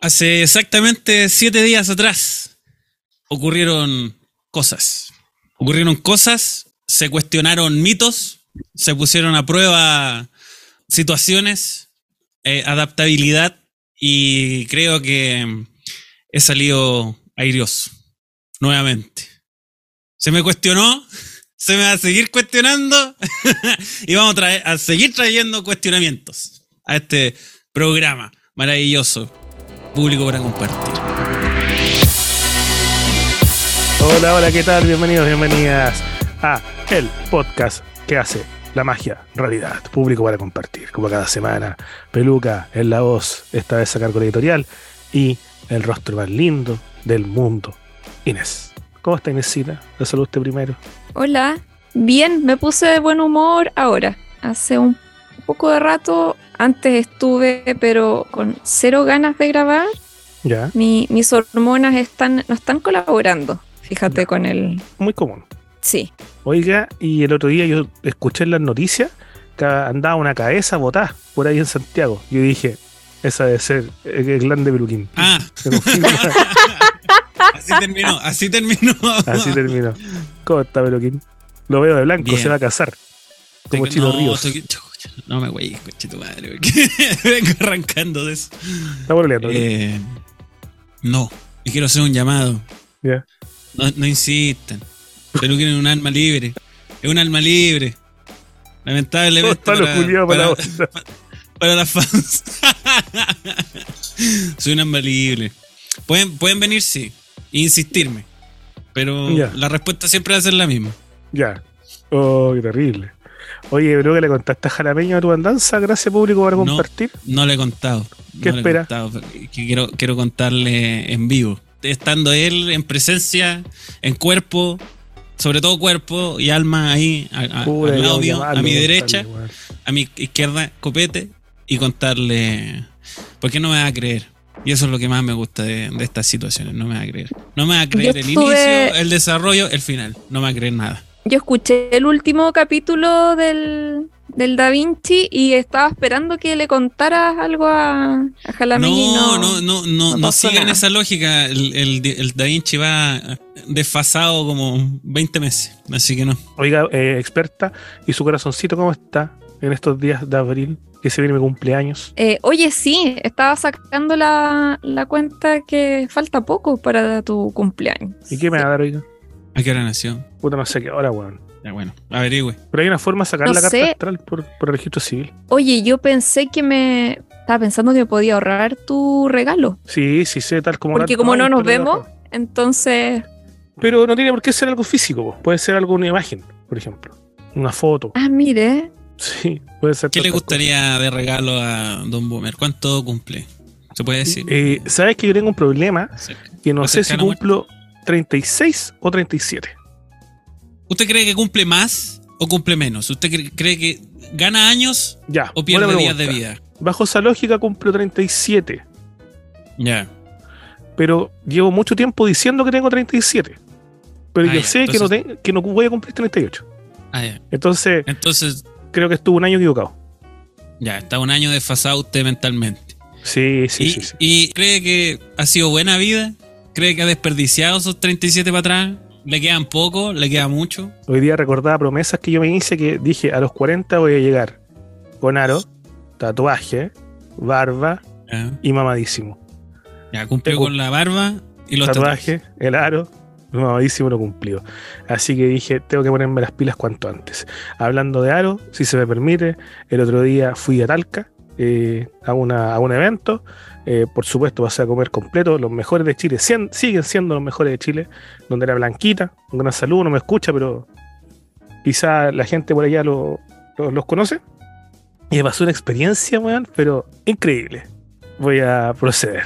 Hace exactamente siete días atrás ocurrieron cosas. Ocurrieron cosas, se cuestionaron mitos, se pusieron a prueba situaciones, eh, adaptabilidad y creo que he salido airioso nuevamente. Se me cuestionó, se me va a seguir cuestionando y vamos a, seguir trayendo cuestionamientos a este programa maravilloso, público para compartir. Hola, hola, ¿qué tal? Bienvenidos, bienvenidas a el podcast que hace la magia realidad, público para compartir, como cada semana. Peluca en la voz, esta vez a cargo editorial, y el rostro más lindo del mundo, Inés. ¿Cómo está Inésita? La salud usted primero. Hola, bien, me puse de buen humor ahora. Hace un poco de rato, antes estuve, pero con cero ganas de grabar. Ya, Mi- mis hormonas están, no están colaborando, fíjate, Ya. con el... muy común. Sí, Oiga, y el otro día yo escuché en las noticias que andaba una cabeza botada por ahí en Santiago. Yo dije, esa debe ser el el grande peluquín. Ah, así terminó, así terminó. Así terminó. ¿Cómo está Peluquín? Lo veo de blanco, Bien. se va a casar. Como Chino no, Ríos. estoy- no me güey, coche tu madre, porque vengo arrancando de eso. Está pololeando. Eh, no, y quiero hacer un llamado. Ya. No, no insistan. Pero quieren un alma libre. Es un alma libre. Lamentablemente. Para la para, bolsa. para las fans. Soy un alma libre. Pueden, pueden venir, sí. E insistirme. Pero la respuesta siempre va a ser la misma. Ya. Oh, qué terrible. Oye, bro, que le contaste a Jalameño a tu andanza. Gracias, público, por No. compartir. No le he contado. ¿Qué no espera? contado, que quiero, quiero contarle en vivo. Estando él en presencia, en cuerpo, sobre todo cuerpo y alma ahí, a- a- Puta, al lado vamos mío, llamarlo, a mi derecha, a mi izquierda, copete, y contarle. Porque no me va a creer. Y eso es lo que más me gusta de, de estas situaciones. No me va a creer. No me va a creer Yo el estuve- inicio, el desarrollo, el final. No me va a creer nada. Yo escuché el último capítulo del, del Da Vinci y estaba esperando que le contaras algo a, a Jalameño y No, no, no, no, no, sigan nada. esa lógica. El, el, el Da Vinci va desfasado como 20 meses. Así que no. Oiga, eh, experta, ¿y su corazoncito cómo está en estos días de abril? Que se viene mi cumpleaños. Eh, oye, sí, estaba sacando la, la cuenta que falta poco para tu cumpleaños. ¿Y qué me va a dar, oiga? ¿A qué hora nació? Puta, no sé qué hora, weón. Ya bueno, averigüe. Pero hay una forma de sacar No la carta sé. astral por, por el registro civil. Oye, yo pensé que me... Estaba pensando que me podía ahorrar tu regalo. Sí, sí, sé, tal como. Porque como no nos vemos, entonces... Pero no tiene por qué ser algo físico, po. puede ser algo, una imagen, por ejemplo. Una foto. Ah, mire. Sí, puede ser. ¿Qué le gustaría de regalo a Don Boomer? ¿Cuánto cumple? ¿Se puede decir? Eh, ¿Sabes que yo tengo un problema? Que no ¿Más sé si cumplo 36 o 37. ¿Usted cree que cumple más o cumple menos? ¿Usted cre- cree que gana años Ya. o pierde días de vida? Bajo esa lógica cumplo 37. Ya. Pero llevo mucho tiempo diciendo que tengo 37. Pero Ah, yo sé que, no entonces- te- que no voy a cumplir 38. Ah, ya. Entonces, Entonces, creo que estuve un año equivocado. ya, está un año desfasado usted mentalmente. Sí, sí, y, sí. sí. y cree que ha sido buena vida? ¿Cree que ha desperdiciado esos 37 para atrás? ¿Le quedan poco? ¿Le queda mucho? Hoy día recordaba promesas que yo me hice que dije a los 40 voy a llegar con aro, tatuaje, barba Ya, y mamadísimo. ya cumplió con la barba y los tatuajes. tatuaje, el aro, mamadísimo lo cumplió. Así que dije, tengo que ponerme las pilas cuanto antes. Hablando de aro, si se me permite, el otro día fui a Talca eh, a, una, a un evento. Eh, por supuesto, pasé a comer completo, los mejores de Chile, siguen siendo los mejores de Chile, donde era Blanquita, un gran saludo, no me escucha, pero quizá la gente por allá lo- lo- los conoce. Y me pasó una experiencia, weón, pero increíble. Voy a proceder.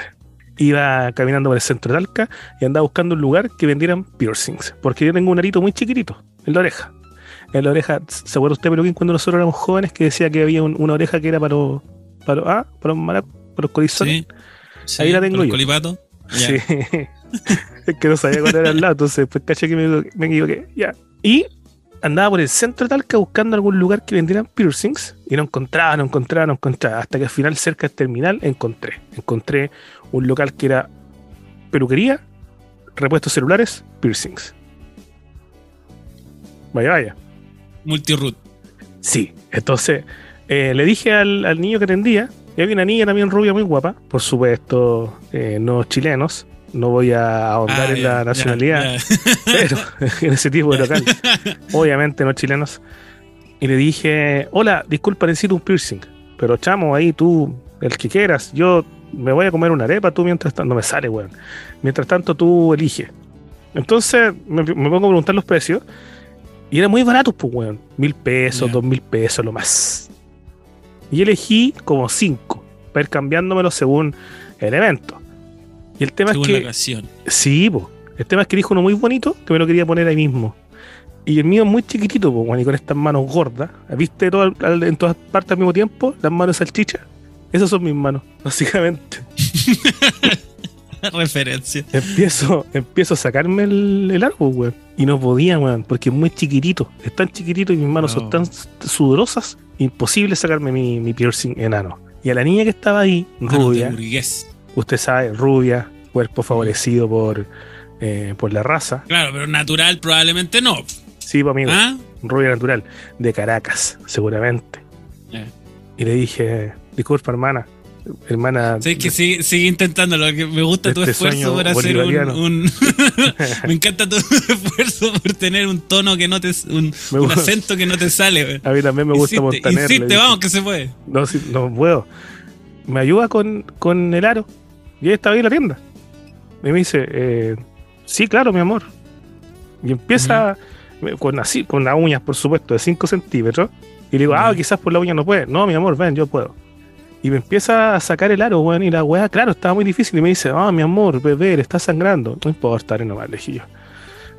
Iba caminando por el centro de Talca y andaba buscando un lugar que vendieran piercings, porque yo tengo un arito muy chiquitito en la oreja. En la oreja, ¿se acuerda usted, Peluquín, cuando nosotros éramos jóvenes que decía que había un- una oreja que era para para ah, para los, mara- para los colizones? Sí. Sí, Ahí la tengo yo. colipato. Ya. Sí. es que no sabía cuál era al lado, entonces pues caché que me, me equivoqué. Ya. Y andaba por el centro de Talca buscando algún lugar que vendieran piercings y no encontraba, no encontraba, no encontraba. Hasta que al final, cerca del terminal, encontré. Encontré un local que era peluquería, repuestos celulares, piercings. Vaya, vaya. Multiroot. Sí, entonces eh, le dije al, al niño que atendía, y había una niña también rubia muy guapa, por supuesto, eh, no chilenos, no voy a ahondar Ah, en la nacionalidad, ya. pero en ese tipo de local, obviamente no chilenos. Y le dije, hola, disculpa, necesito un piercing, pero chamo, ahí tú, el que quieras, yo me voy a comer una arepa, tú mientras tanto, no me sale, weón. Mientras tanto tú eliges. Entonces me, me pongo a preguntar los precios y eran muy baratos, pues, weón. Mil pesos, dos mil pesos, lo más. Y elegí como cinco, para ir cambiándomelo según el evento. Y el tema Según es la que ocasión. Sí, po. El tema es que dijo uno muy bonito que me lo quería poner ahí mismo. Y el mío es muy chiquitito, po, y con estas manos gordas. ¿Viste todo al- en todas partes al mismo tiempo? Las manos salchicha. Esas son mis manos, básicamente. Referencia. Empiezo, empiezo a sacarme el, el árbol, weón. Y no podía, weón, porque es muy chiquitito. Es tan chiquitito y mis manos son tan sudorosas. Imposible sacarme mi, mi piercing enano. Y a la niña que estaba ahí, de rubia, usted sabe, rubia, cuerpo favorecido por, eh, por la raza. Claro, pero natural probablemente no. Sí, pues, amigo. ¿Ah? rubia natural, de Caracas, seguramente. Eh. Y le dije, disculpa, hermana, hermana. Sí, que sigue, sigue intentándolo, me gusta tu Este esfuerzo por hacer un, me encanta tu esfuerzo por tener un tono que no te un, un gusta. acento que no te sale. a mí también me gusta insiste, Montaner. insiste, vamos que se puede. No, sí, no puedo. Me ayuda con, con el aro. Y ella estaba ahí en la tienda. Y me dice, eh, sí, claro, mi amor. Y empieza con así, con las uñas, por supuesto, de 5 centímetros. Y le digo, ah, quizás por la uña no puede. No, mi amor, ven, yo puedo. Y me empieza a sacar el aro, weón. Y la weá, claro, estaba muy difícil. Y me dice, ah, mi amor, bebé, le está sangrando. No importa, haré nomás, le dije yo.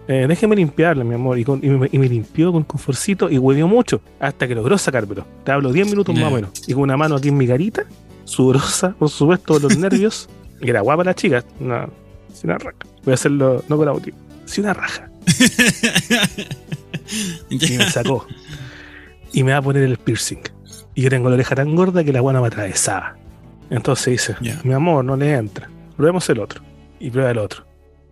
Eh, déjeme limpiarla, mi amor. Y, con- y me, y me limpió con conforcito y huevió mucho. Hasta que logró sacármelo. Te hablo 10 minutos más o menos. Y con una mano aquí en mi carita, sudorosa, por supuesto, los nervios. Y era guapa la chica. No, sin una raja. Voy a hacerlo, no con audio. Sin una raja. Y me sacó. y me va a poner el piercing. Y yo tengo la oreja tan gorda que la guana me atravesaba. Entonces dice, mi amor, no le entra. Probemos el otro. Y prueba el otro.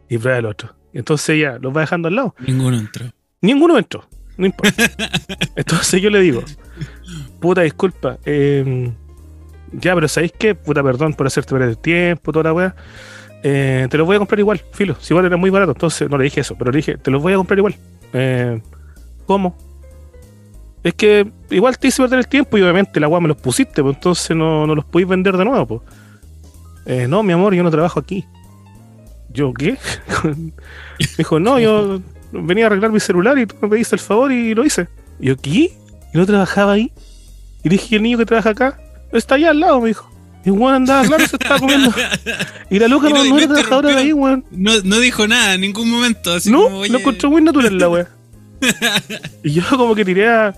Y prueba el otro. Y entonces ya los va dejando al lado. Ninguno entró. Ninguno entró. No importa. Entonces yo le digo, puta disculpa. eh, ya, pero ¿sabéis qué? Puta perdón por hacerte perder el tiempo, toda la weá. Eh, te los voy a comprar igual, filo. Si igual era muy barato, entonces no le dije eso, pero le dije, te los voy a comprar igual. Eh, ¿Cómo? Es que igual te hice perder el tiempo y obviamente la weá me los pusiste, pues entonces no, no los podéis vender de nuevo, pues. Eh, no, mi amor, yo no trabajo aquí. ¿Yo qué? me dijo, no, yo venía a arreglar mi celular y tú me pediste el favor y lo hice. Y yo, ¿qué? ¿Y no trabajaba ahí? Y dije, ¿y el niño que trabaja acá? Está allá al lado, me dijo. Y weón andaba, claro, se estaba comiendo. Y la loca Y no, no- era trabajadora de ahí, weón. No, no dijo nada en ningún momento. Así No, como, oye, lo encontré muy natural la wea. y yo como que tiré a...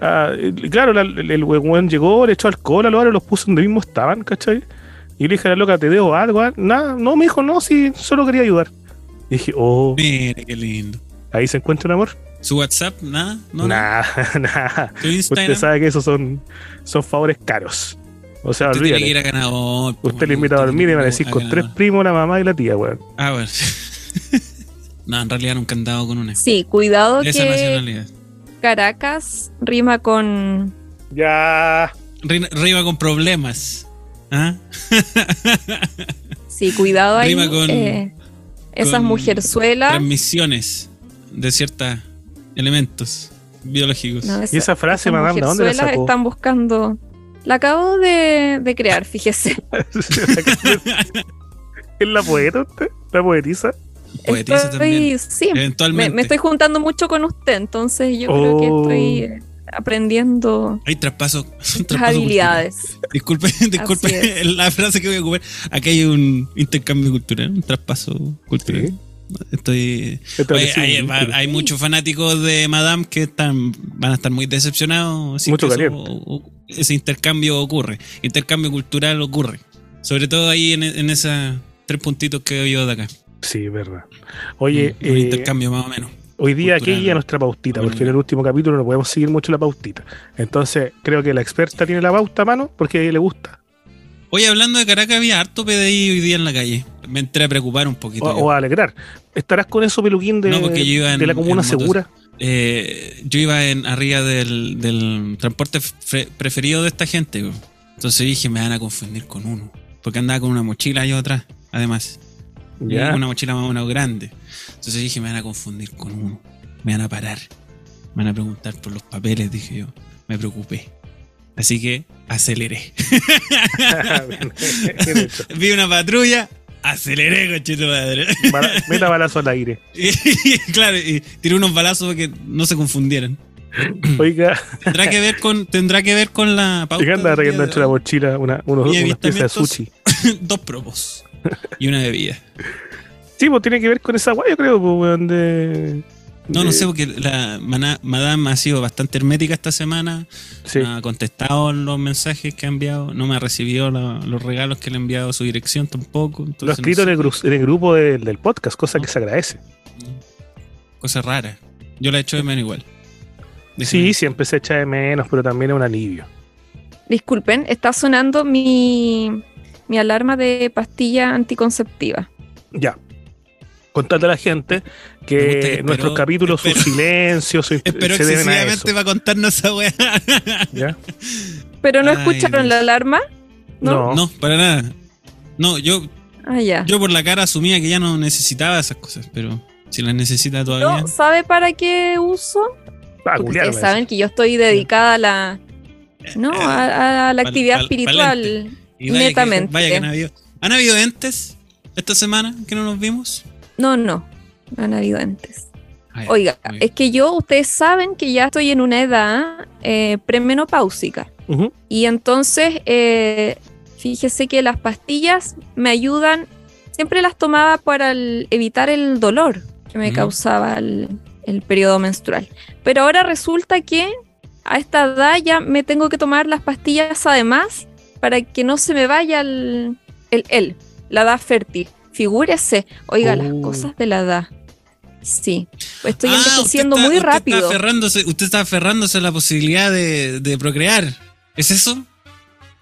a- claro, la- el, weón llegó, le echó alcohol a los aros, los puso donde mismo estaban, ¿cachai? Y le dije a la loca, ¿te debo algo? ah? Nada, no, me dijo, no, sí, solo quería ayudar. Y dije, oh, Mira, qué lindo. ahí se encuentra un amor. ¿Su WhatsApp? ¿Nada? ¿No? Nada, nada. Usted sabe que esos son, son favores caros. O sea, Usted tiene que olvídate. ir a ganador. Usted le invita a dormir y decir ir con tres primos, la mamá y la tía, weón. Ah, bueno. no, en realidad nunca he andado con una. Sí, cuidado esa que nacionalidad. Caracas rima con Ya. Ri- Rima con problemas. ¿Ah? Sí, cuidado ahí. Rima con- eh, esas con mujerzuelas. Transmisiones de ciertos elementos biológicos. no, Y esa frase, madame, ¿de dónde la sacó? están buscando. La acabo de, de crear, fíjese. ¿Es la poeta usted? ¿La poetisa? Poetisa también. Sí, me, Eventualmente. me estoy juntando mucho con usted, entonces yo creo que Oh. estoy eh, aprendiendo Hay traspaso. habilidades. cultural. Disculpe, disculpe la frase que voy a ocupar. Aquí hay un intercambio cultural, un traspaso cultural. Sí. Estoy. Oye, hay, muchos fanáticos de Madame que están, van a estar muy decepcionados si Mucho caliente. ese intercambio ocurre. Intercambio cultural ocurre. Sobre todo ahí en, en esos tres puntitos que veo yo de acá. Sí, verdad. Oye, un eh, intercambio más o menos. Hoy día aquí ya nuestra pautita, porque en el último capítulo no podemos seguir mucho la pautita. Entonces, creo que la experta tiene la pauta a mano porque a ella le gusta. Oye, hablando de Caracas, había harto PDI hoy día en la calle. Me entré a preocupar un poquito. O, a alegrar. ¿Estarás con eso, peluquín, de, No, porque yo iba en- de la comuna segura? Eh, yo iba en, arriba del, del transporte preferido de esta gente. Entonces dije, me van a confundir con uno. Porque andaba con una mochila yo atrás, además. Una mochila más o menos grande. Entonces dije, me van a confundir con uno. Me van a parar. Me van a preguntar por los papeles, dije yo. Me preocupé. Así que aceleré. Vi una patrulla, aceleré, cochito madre. Meta balazo al aire. y, claro, y tiré unos balazos para que no se confundieran. Oiga, Tendrá que ver con, tendrá que ver con la pauta. ¿qué anda de la mochila una, unos, unas piezas de sushi? Dos propos y una bebida. Sí, pues tiene que ver con esa guay, yo creo, pues, weón, de... No, no sé, porque la mana- madame ha sido bastante hermética esta semana. Sí. No ha contestado los mensajes que ha enviado. No me ha recibido la- los regalos que le ha enviado a su dirección tampoco. Lo ha escrito no en, el sé, gru- en el grupo del- del podcast, cosa que se agradece. Cosa rara. Yo la echo de menos igual. Sí, siempre se echa de menos, pero también es un alivio. Disculpen, está sonando mi, mi alarma de pastilla anticonceptiva. Ya. Contadle a la gente que nuestros capítulos, sus esperó- silencios, su- Espero se deben a eso. excesivamente para contarnos esa weá. ¿ya? ¿Pero no Ay, escucharon Dios. la alarma? No. No, para nada. No, yo, Ah, ya. yo por la cara asumía que ya no necesitaba esas cosas, pero si las necesita todavía. No, ¿sabe para qué uso? Ah, Porque culiar, ustedes saben que yo estoy dedicada a la... No, a, a la Pal- actividad pal- espiritual. Y vaya que- netamente. vaya que han habido. ¿Han habido entes esta semana que no nos vimos? No, no, no han habido antes. Ah, ya, Oiga, es que yo, ustedes saben que ya estoy en una edad eh, premenopáusica. Y entonces, eh, fíjese que las pastillas me ayudan, siempre las tomaba para el- evitar el dolor que me Ujú. causaba el, el periodo menstrual. Pero ahora resulta que a esta edad ya me tengo que tomar las pastillas además para que no se me vaya el, el, el, la edad fértil. Figúrese, oiga, las Oh. cosas de la edad. Sí, estoy Ah, usted envejeciendo está- muy usted rápido. Está aferrándose, usted está aferrándose a la posibilidad de, de procrear. ¿Es eso?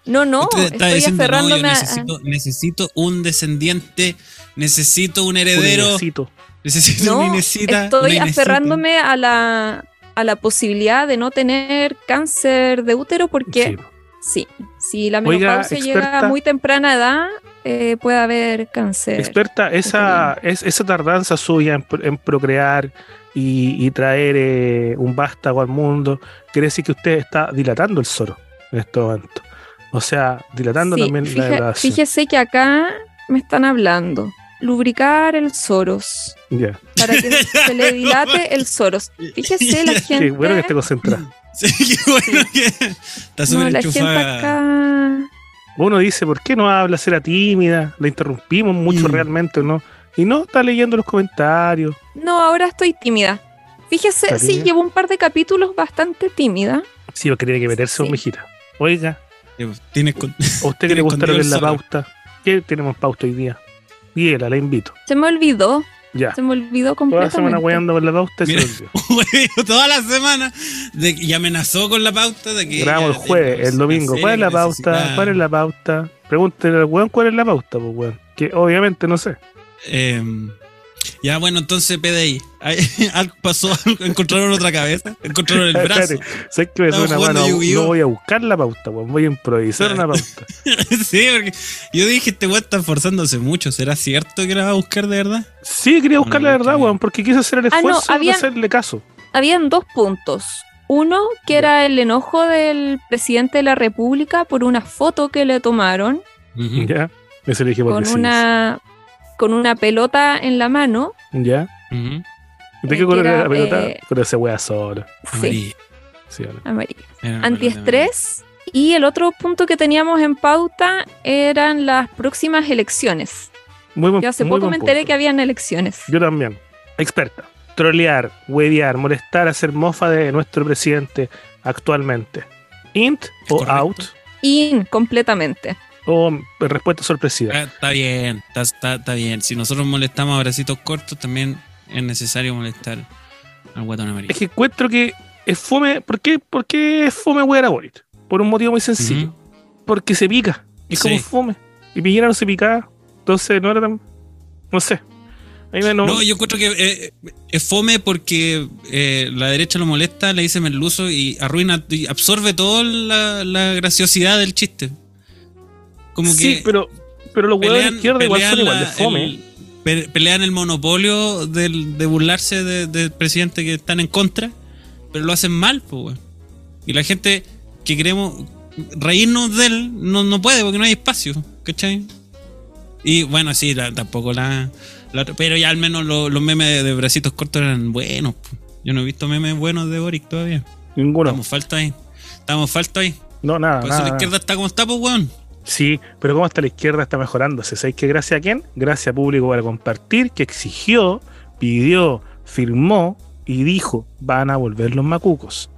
No, no, Usted está estoy diciendo, no, aferrándome a- necesito, necesito un descendiente, necesito un heredero, Unecito. necesito No, una Inesita, estoy aferrándome a la, a la posibilidad de no tener cáncer de útero porque Sí. Sí, si la Oiga, menopausia llega experta. a muy temprana edad, eh, puede haber cáncer. Experta, esa, es, esa tardanza suya en, pro- en procrear y, y traer eh, un vástago al mundo, quiere decir que usted está dilatando el soro en este momento. O sea, dilatando Sí, también fija- la fíjese que acá me están hablando. Lubricar el soros Ya. para que se le dilate el soros. Fíjese la gente. Qué bueno que esté concentrada. Sí, qué bueno que está no, súper la gente acá. Uno dice, ¿por qué no habla? Será tímida, la interrumpimos mucho Mm. realmente, ¿no? Y no está leyendo los comentarios. No, ahora estoy tímida. Fíjese, ¿Está sí, llevo un par de capítulos bastante tímida. Sí, porque tiene que meterse, Sí. mijita. Oiga, con- ¿a usted que Tiene le gusta es la pauta? ¿Qué tenemos pauta hoy día? Diela, la invito. Se me olvidó, Ya. se me olvidó Toda la semana completamente. weando con la pauta y se Mira. lo olvidó. Toda la semana de, y amenazó con la pauta de que Grabamos el jueves, el domingo. ¿Cuál es la pauta? ¿Cuál es la pauta? Pregúntele al weón cuál es la pauta, pues weón. Que obviamente no sé. Eh, ya, bueno, entonces PDI. Pasó, algo, encontraron otra cabeza, encontraron el brazo. Sé que suena jugando mano. No voy a buscar la pauta, weón. Voy a improvisar una pauta. sí, porque yo dije, este weón está esforzándose mucho. ¿Será cierto que la va a buscar de verdad? Sí, quería buscar la Una verdad, weón, porque quise hacer el Ah, no, esfuerzo de habían- hacerle caso. Habían dos puntos. Uno, que era el enojo del presidente de la República por una foto que le tomaron. Ya. Ese le dije porque con una con una pelota en la mano. Ya. ¿De Eh, qué color que era la pelota? eh, Pero ese wea solo. Sí, Antiestrés. Y el otro punto que teníamos en pauta eran las próximas elecciones. Muy buen, Yo hace muy poco buen me enteré punto. que habían elecciones. Yo también. Experta. Trolear, huevear, molestar, hacer mofa de nuestro presidente actualmente. ¿Int o Correcto. out? In, completamente. ¿O respuesta sorpresiva? Ah, está bien, está, está- está bien. Si nosotros molestamos a bracitos cortos, también es necesario molestar al guatón amarillo. Es que encuentro que es fome. ¿Por qué, por qué es fome wear a Boric? Por un motivo muy sencillo. Porque se pica. Es como Sí. fome. Y Piñera no se picaba. Entonces no era tan. No sé. No, No, yo encuentro que eh, es fome porque eh, la derecha lo molesta, le dice merluzo y arruina y absorbe toda la, la graciosidad del chiste. Como sí, pero, pero los huevos de izquierda igual son igual de fome. el- pe- pelean el monopolio del- de burlarse de- del presidente que están en contra, pero lo hacen mal, pues, weón. Y la gente que queremos reírnos de él no, no puede porque no hay espacio, ¿cachai? Y bueno, sí, la- tampoco la, la Pero ya al menos lo- los memes de, de bracitos cortos eran buenos. po. Yo no he visto memes buenos de Boric todavía. Ninguno. Estamos falta ahí. Estamos falta ahí. No, nada. Por eso nada, la izquierda está como está, pues, weón. Sí, pero ¿cómo está la izquierda? Está mejorándose. ¿Sabéis que gracias a quién? Gracias a Público para Compartir, que exigió, pidió, firmó y dijo: van a volver los macucos.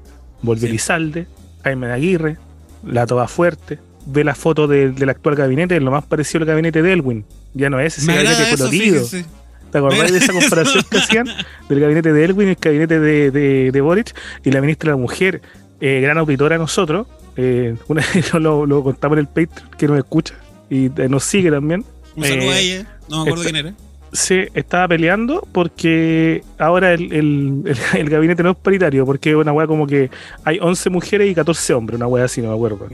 Volvió Sí. Lizalde, Jaime de Aguirre, La Toba Fuerte. Ve la foto de- del actual gabinete, es lo más parecido al gabinete de Elwin. Ya no es ese Me gabinete colorido. fíjese. ¿Te acordás de esa comparación que hacían del gabinete de Elwin y el gabinete de, de, de Boric? Y la ministra de la Mujer, eh, gran auditora de nosotros, eh, una vez lo, lo contamos en el Patreon, que nos escucha y eh, nos sigue también. Un saludo Eh, a ella. No me acuerdo esta- quién era. Se estaba peleando porque ahora el, el- el- el gabinete no es paritario, porque es una weá como que hay 11 mujeres y 14 hombres, una weá así, no me acuerdo.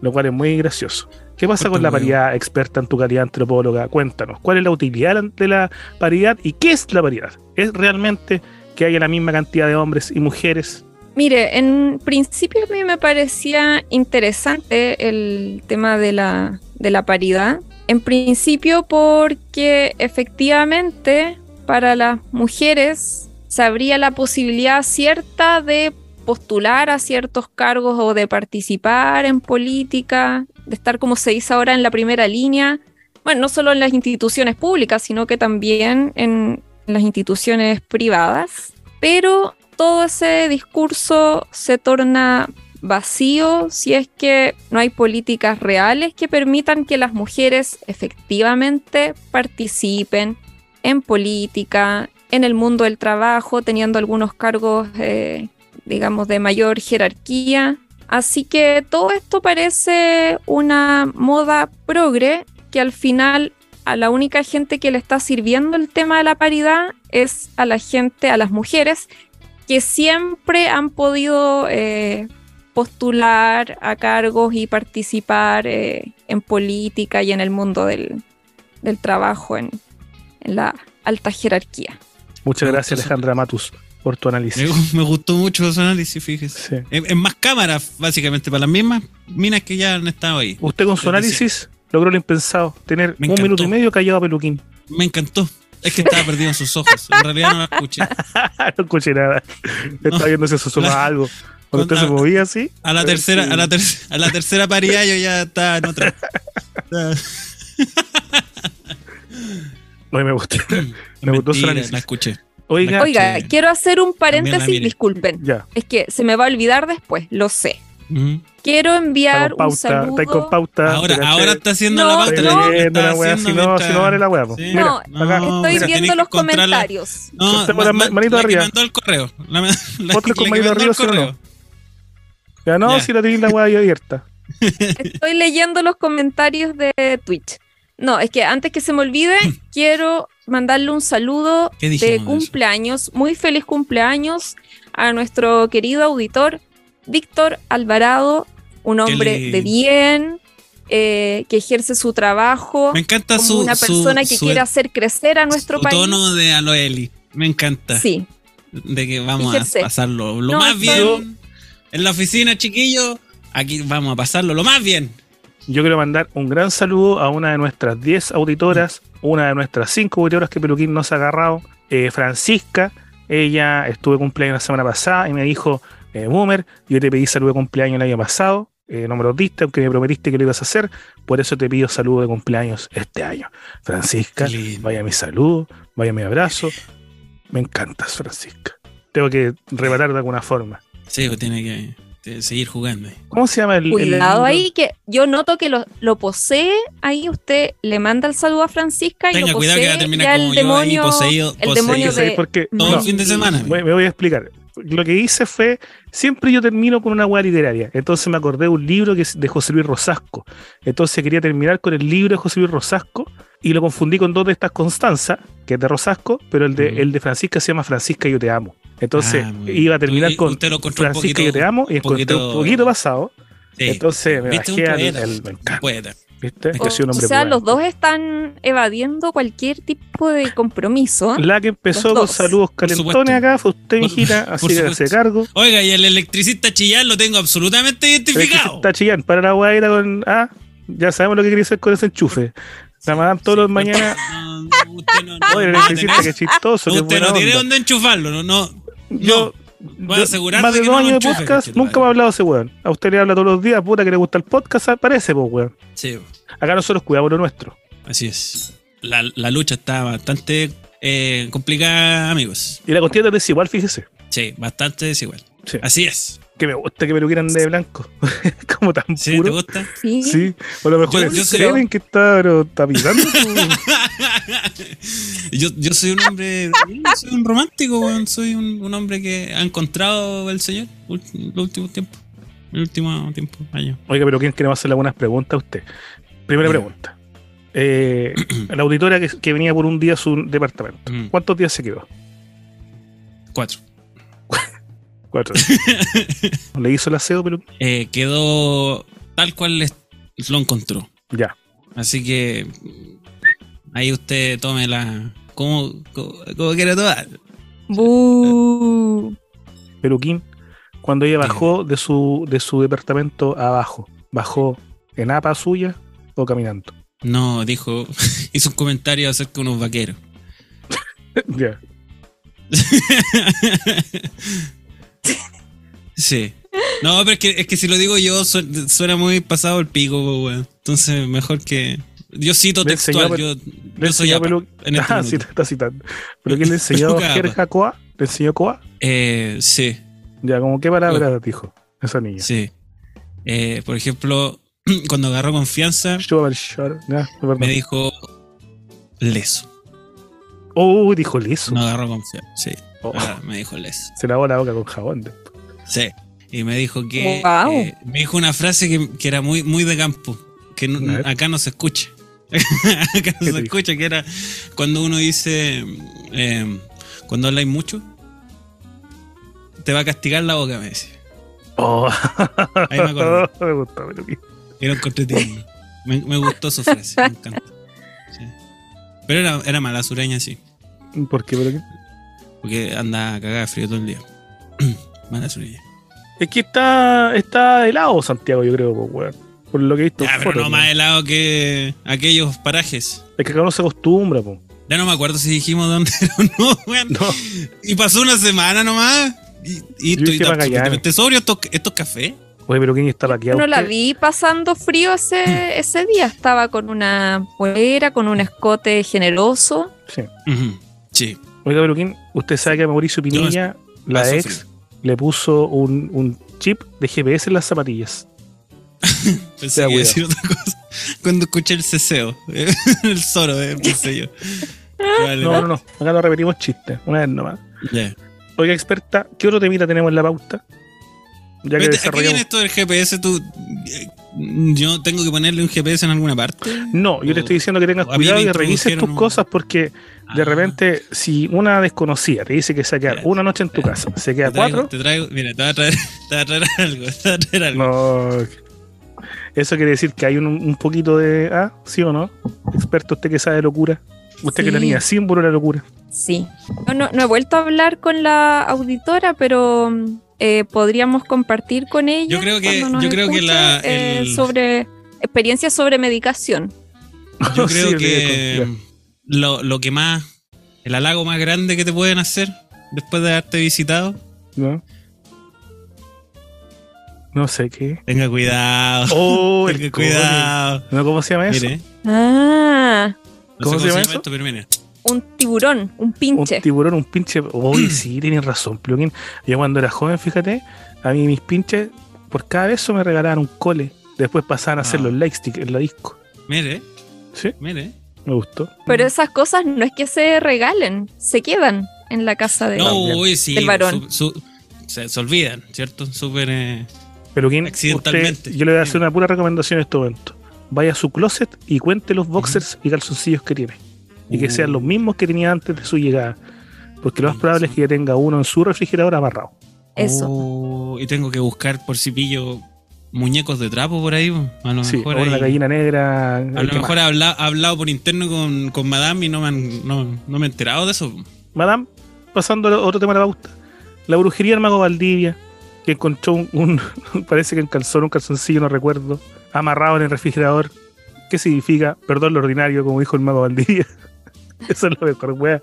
Lo cual es muy gracioso. ¿Qué pasa con la paridad experta en tu calidad antropóloga? Cuéntanos, ¿cuál es la utilidad de la paridad y qué es la paridad? ¿Es realmente que haya la misma cantidad de hombres y mujeres? Mire, en principio a mí me parecía interesante el tema de la, de la paridad. En principio porque efectivamente para las mujeres se abría la posibilidad cierta de postular a ciertos cargos o de participar en política, de estar como se dice ahora en la primera línea. Bueno, no solo en las instituciones públicas, sino que también en las instituciones privadas. Pero todo ese discurso se torna vacío si es que no hay políticas reales que permitan que las mujeres efectivamente participen en política, en el mundo del trabajo, teniendo algunos cargos, eh, digamos, de mayor jerarquía. Así que todo esto parece una moda progre que al final a la única gente que le está sirviendo el tema de la paridad es a la gente, a las mujeres, que siempre han podido eh, postular a cargos y participar eh, en política y en el mundo del, del trabajo en, en la alta jerarquía. Muchas gracias, Alejandra Matus, por tu análisis. me gustó mucho su análisis, fíjese. Sí. En, en más cámaras, básicamente, para las mismas minas que ya han estado ahí. Usted con su análisis logró lo impensado, tener un minuto y medio callado a Peluquín. Me encantó. Es que estaba perdido en sus ojos. En realidad no la escuché. no escuché nada. Estaba viendo si se asoma La- algo. Cuando usted se movía así. A la eh, tercera, sí. a la, ter- a la tercera paridad yo ya estaba en otra. Oye, me gustó. Me gustó Mentira, la escuché. Oiga, quiero hacer un paréntesis, disculpen. ya. Es que se me va a olvidar después, lo sé. Quiero Está enviar con un pauta. saludo. Está con pauta. Ahora, ahora está haciendo No, la pauta. No. leyendo la haciendo si no, si no vale la po. Sí. Mira, No, acá. Estoy mira, viendo los que comentarios. No, Usted ma- manito la que arriba. mandó el correo. La, la, la Otro con que manito arriba, el sí o no. correo. Ya no, Ya. si la tenéis la weá ahí abierta. Estoy leyendo los comentarios de Twitch. No, es que antes que se me olvide, quiero mandarle un saludo ¿Qué dijimos de de cumpleaños, muy feliz cumpleaños a nuestro querido auditor Víctor Alvarado, un hombre de bien, eh, que ejerce su trabajo Me encanta como su, una su- persona que su- quiere hacer crecer a nuestro su país. tono de Aloeli. Me encanta. Sí, De que vamos a pasarlo lo No, más bien. En la oficina, chiquillo, aquí vamos a pasarlo lo más bien. Yo quiero mandar un gran saludo a una de nuestras 10 auditoras, una de nuestras 5 auditoras que Peluquín nos ha agarrado, eh, Francisca. Ella estuvo de cumpleaños la semana pasada y me dijo, eh, Boomer, yo te pedí saludo de cumpleaños el año pasado, eh, no me lo diste, aunque me prometiste que lo ibas a hacer, por eso te pido saludo de cumpleaños este año. Francisca, vaya mi saludo, vaya mi abrazo. Me encantas, Francisca. Tengo que rebatar de alguna forma. Sí, pues tiene que. de seguir jugando. ahí. ¿Cómo se llama el. el Cuidado libro? ahí, que yo noto que lo, lo posee. Ahí usted le manda el saludo a Francisca y Tenga lo cuidado posee. que va a terminar ya como el yo ahí demonio, poseído- el poseído. demonio ¿Sabes de. por qué? Todo No, el fin de semana. me, me voy a explicar. Lo que hice fue, siempre yo termino con una hueá literaria. Entonces me acordé de un libro que es de José Luis Rosasco. Entonces quería terminar con el libro de José Luis Rosasco y lo confundí con dos de estas Constanza, que es de Rosasco, pero el de, el de Francisca se llama Francisca Yo Te Amo. Entonces Ah, iba a terminar Y con un Francisca poquito- Yo Te Amo y un encontré un poquito- poquito pasado. Sí. Entonces me. Un bajé al, Un encanta, poeta. ¿Viste? Es que O, sea, los dos están evadiendo cualquier tipo de compromiso. La que empezó Los con dos. saludos calentones acá fue usted, mijita, así que se cargo. Oiga, y el electricista chillar lo tengo absolutamente identificado. Está chillán para la guaira con. Ah, ya sabemos lo que quería hacer con ese enchufe. La madame todos los mañanas. No, no, usted no, no, Oye, el no chistoso. qué usted buena no tiene onda. dónde enchufarlo, no, no. Yo. Voy a de- asegurar más de dos no años de podcast, nunca me ha hablado ese weón. A usted le habla todos los días, puta que le gusta el podcast, ah, parece, pues, weón. Sí, Acá nosotros cuidamos lo nuestro. así es. La, la lucha está bastante eh, complicada, amigos. Y la contienda es desigual, fíjese. Sí, bastante desigual. Sí. Así es. Que me gusta que me lo quieran de blanco. Como tan ¿Sí? ¿Te gusta? Sí. Sí, o a lo mejor Yo- es yo creen que está, pero está pisando. yo, yo soy un hombre, soy un romántico, soy un, un hombre que ha encontrado el Señor los últimos tiempos. El último tiempo, año. Oiga, pero ¿quién quiere hacerle algunas preguntas a usted? Primera pregunta. Eh, la auditora que, que venía por un día a su departamento. Mm. ¿Cuántos días se quedó? Cuatro. Cuatro. ¿Le hizo el aseo, pero Eh, quedó tal cual lo encontró. ya. Así que ahí usted tome la. como, como, como quiera tomar. Bu. Peluquín, cuando ella bajó de su, de su departamento abajo, ¿bajó en apa suya o caminando? No, dijo, hizo un comentario acerca de unos vaqueros. ya. sí. No, pero es que, es que si lo digo yo su- suena muy pasado el pico, weón. Entonces, mejor que. Yo cito textual, enseñó- yo, soy apa Pelu- en este Ah, sí, minuto. te está citando. ¿Pero quién le enseñó jerga coa? ¿Le enseñó coa? Eh, sí, Ya, como qué palabra dijo esa niña. sí. Eh, por ejemplo, cuando agarró confianza, me dijo leso. Oh, dijo liso. No agarró confianza, sí. Oh, Ah, me dijo leso. se lavó la boca con jabón. Sí. Y me dijo que. Wow. eh, me dijo una frase que, que era muy, muy de campo. Que no- acá no se escucha. acá no ¿Qué se escucha, que era cuando uno dice. eh, cuando habláis mucho, te va a castigar la boca, me decía. Oh, Ahí me me gustó, Peluquín. Era un. Me, me gustó su frase, me encanta. Sí. Pero era, era mala sureña, sí. ¿Por qué, Peluquín? Porque anda cagada de frío todo el día. mala sureña. Es que está, está helado Santiago, yo creo, pues, weón. Por lo que he visto. Ya, pero fotos, no más helado que aquellos parajes. Es que acá no se acostumbra, pues. Ya no me acuerdo si dijimos dónde era o no, weón. No, Y pasó una semana nomás. Y, y Yo absolutamente sobrio estos, estos cafés. oye, pero ¿quién está aquí? No la vi pasando frío ese, ese día. Estaba con una polera, con un escote generoso. Sí. Sí. Oiga, Peluquín, usted sabe que a Mauricio Pinilla, la paso ex, frío. le puso un, un chip de GPS en las zapatillas. Pensé que iba a cuidado. decir otra cosa. Cuando escuché el ceseo. el soro, eh, pensé yo. Vale. No, no, no. Acá no repetimos chistes. Una vez nomás. Ya. Oiga, experta, ¿qué otro temita tenemos en la pauta? Ya que Vete, ¿A qué viene esto del GPS? ¿Tú, eh, ¿Yo tengo que ponerle un GPS en alguna parte? No, yo te estoy diciendo que tengas O cuidado y revises tus un- cosas porque de Ah. repente, si una desconocida te dice que se va a quedar una noche en tu casa, se queda Te traigo, cuatro, te traigo, mira, te voy a traer, te voy a traer algo, te voy a traer algo. no. Eso quiere decir que hay un, un poquito de. Ah, ¿sí o no? Experto, usted que sabe de locura. Usted que Sí. la niña, símbolo de la locura. Sí. No, no, no he vuelto a hablar con la auditora, pero mm, eh, podríamos compartir con ella. Yo creo que- yo creo que la- eh, el- sobre experiencias sobre medicación. Yo creo sí, que lo, lo que más, el halago más grande que te pueden hacer después de haberte visitado, ¿No? No sé qué. tenga cuidado, Oh, tenga el cuidado. coño. ¿No, ¿Cómo se llama eso? Mire, Ah, no ¿Cómo se llama eso? esto, pero mire. un tiburón, un Un pinche. tiburón, un pinche. Uy, sí, tienes razón, Pluguín. Yo cuando era joven, fíjate, a mí mis pinches por cada beso me regalaban un cole. Después pasaban a hacer Ah. los lightstick en la disco. Mire, Sí, mire. me gustó. Pero esas cosas no es que se regalen, se quedan en la casa de... No, uy, sí. Del varón. su- su- se, se olvidan, ¿cierto? Súper. eh, Pero ¿quién, Accidentalmente. usted- yo le voy a hacer una pura recomendación en este momento. Vaya a su closet y cuente los boxers y calzoncillos que tiene. Y que Uh. sean los mismos que tenía antes de su llegada. Porque lo más probable sí. es que ya tenga uno en su refrigerador amarrado. Eso. oh, y tengo que buscar por si pillo muñecos de trapo por ahí. A lo Sí, mejor, o una gallina negra. a lo mejor he hablado, por interno con, con Madame y no me, han- no, no me he enterado de eso. Madame, pasando a otro tema de la pauta. La brujería del mago Valdivia, que encontró un, un- parece que calzón, un calzoncillo, no recuerdo, amarrado en el refrigerador. ¿Qué significa? Perdón lo ordinario, como dijo el mago Valdivia. Eso es lo mejor, wea,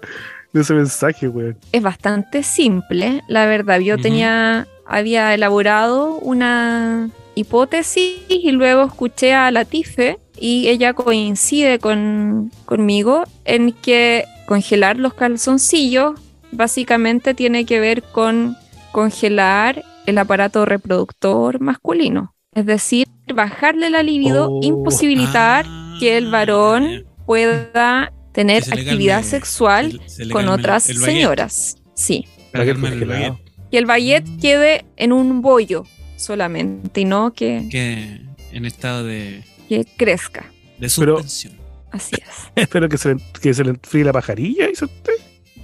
de ese mensaje, weón. Es bastante simple, la verdad. Yo tenía, había elaborado una hipótesis y luego escuché a Latife y ella coincide con, conmigo en que congelar los calzoncillos básicamente tiene que ver con congelar el aparato reproductor masculino. Es decir, bajarle la libido, Oh. imposibilitar Ah, que el varón ya. pueda tener se actividad calme- sexual se con otras el señoras. Sí. para el baguette, Que el Mm. quede en un bollo solamente y no que, Que en estado de, que crezca. de Pero- suspensión. Así es. Espero que se, le, que se le enfríe la pajarilla, ¿hizo usted?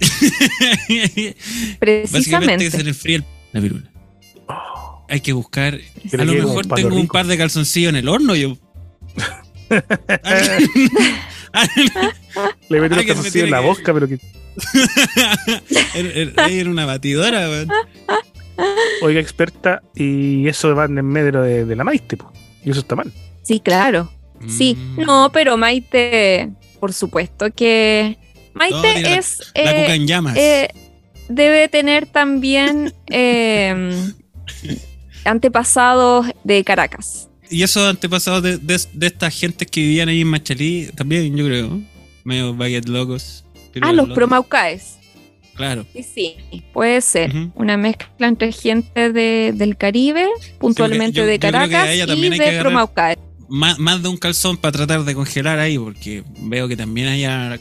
Básicamente que se Precisamente. le enfríe el- la virula. Hay que buscar. A lo mejor tengo un par de calzoncillos en el horno. Yo. Le metí los me calzoncillos en la que- boca, pero que. era, era- era una batidora. weón. Oiga, experta, y eso va en medio de, de la maiste, po. Y eso está mal. Sí, claro. Sí. Mm. No, pero Maite, por supuesto que Maite No, tiene la- es La eh, cuca en llamas. eh, debe tener también eh, antepasados de Caracas. Y esos antepasados de, de, de estas gentes que vivían ahí en Machalí, también, yo creo. Medio baguette locos. Ah, los locos. promaucaes. Claro. Sí, sí, puede ser. Una mezcla entre gente de, del Caribe, puntualmente yo- de Caracas, y de Promaucaes. Más, más de un calzón para tratar de congelar ahí, porque veo que también hay al-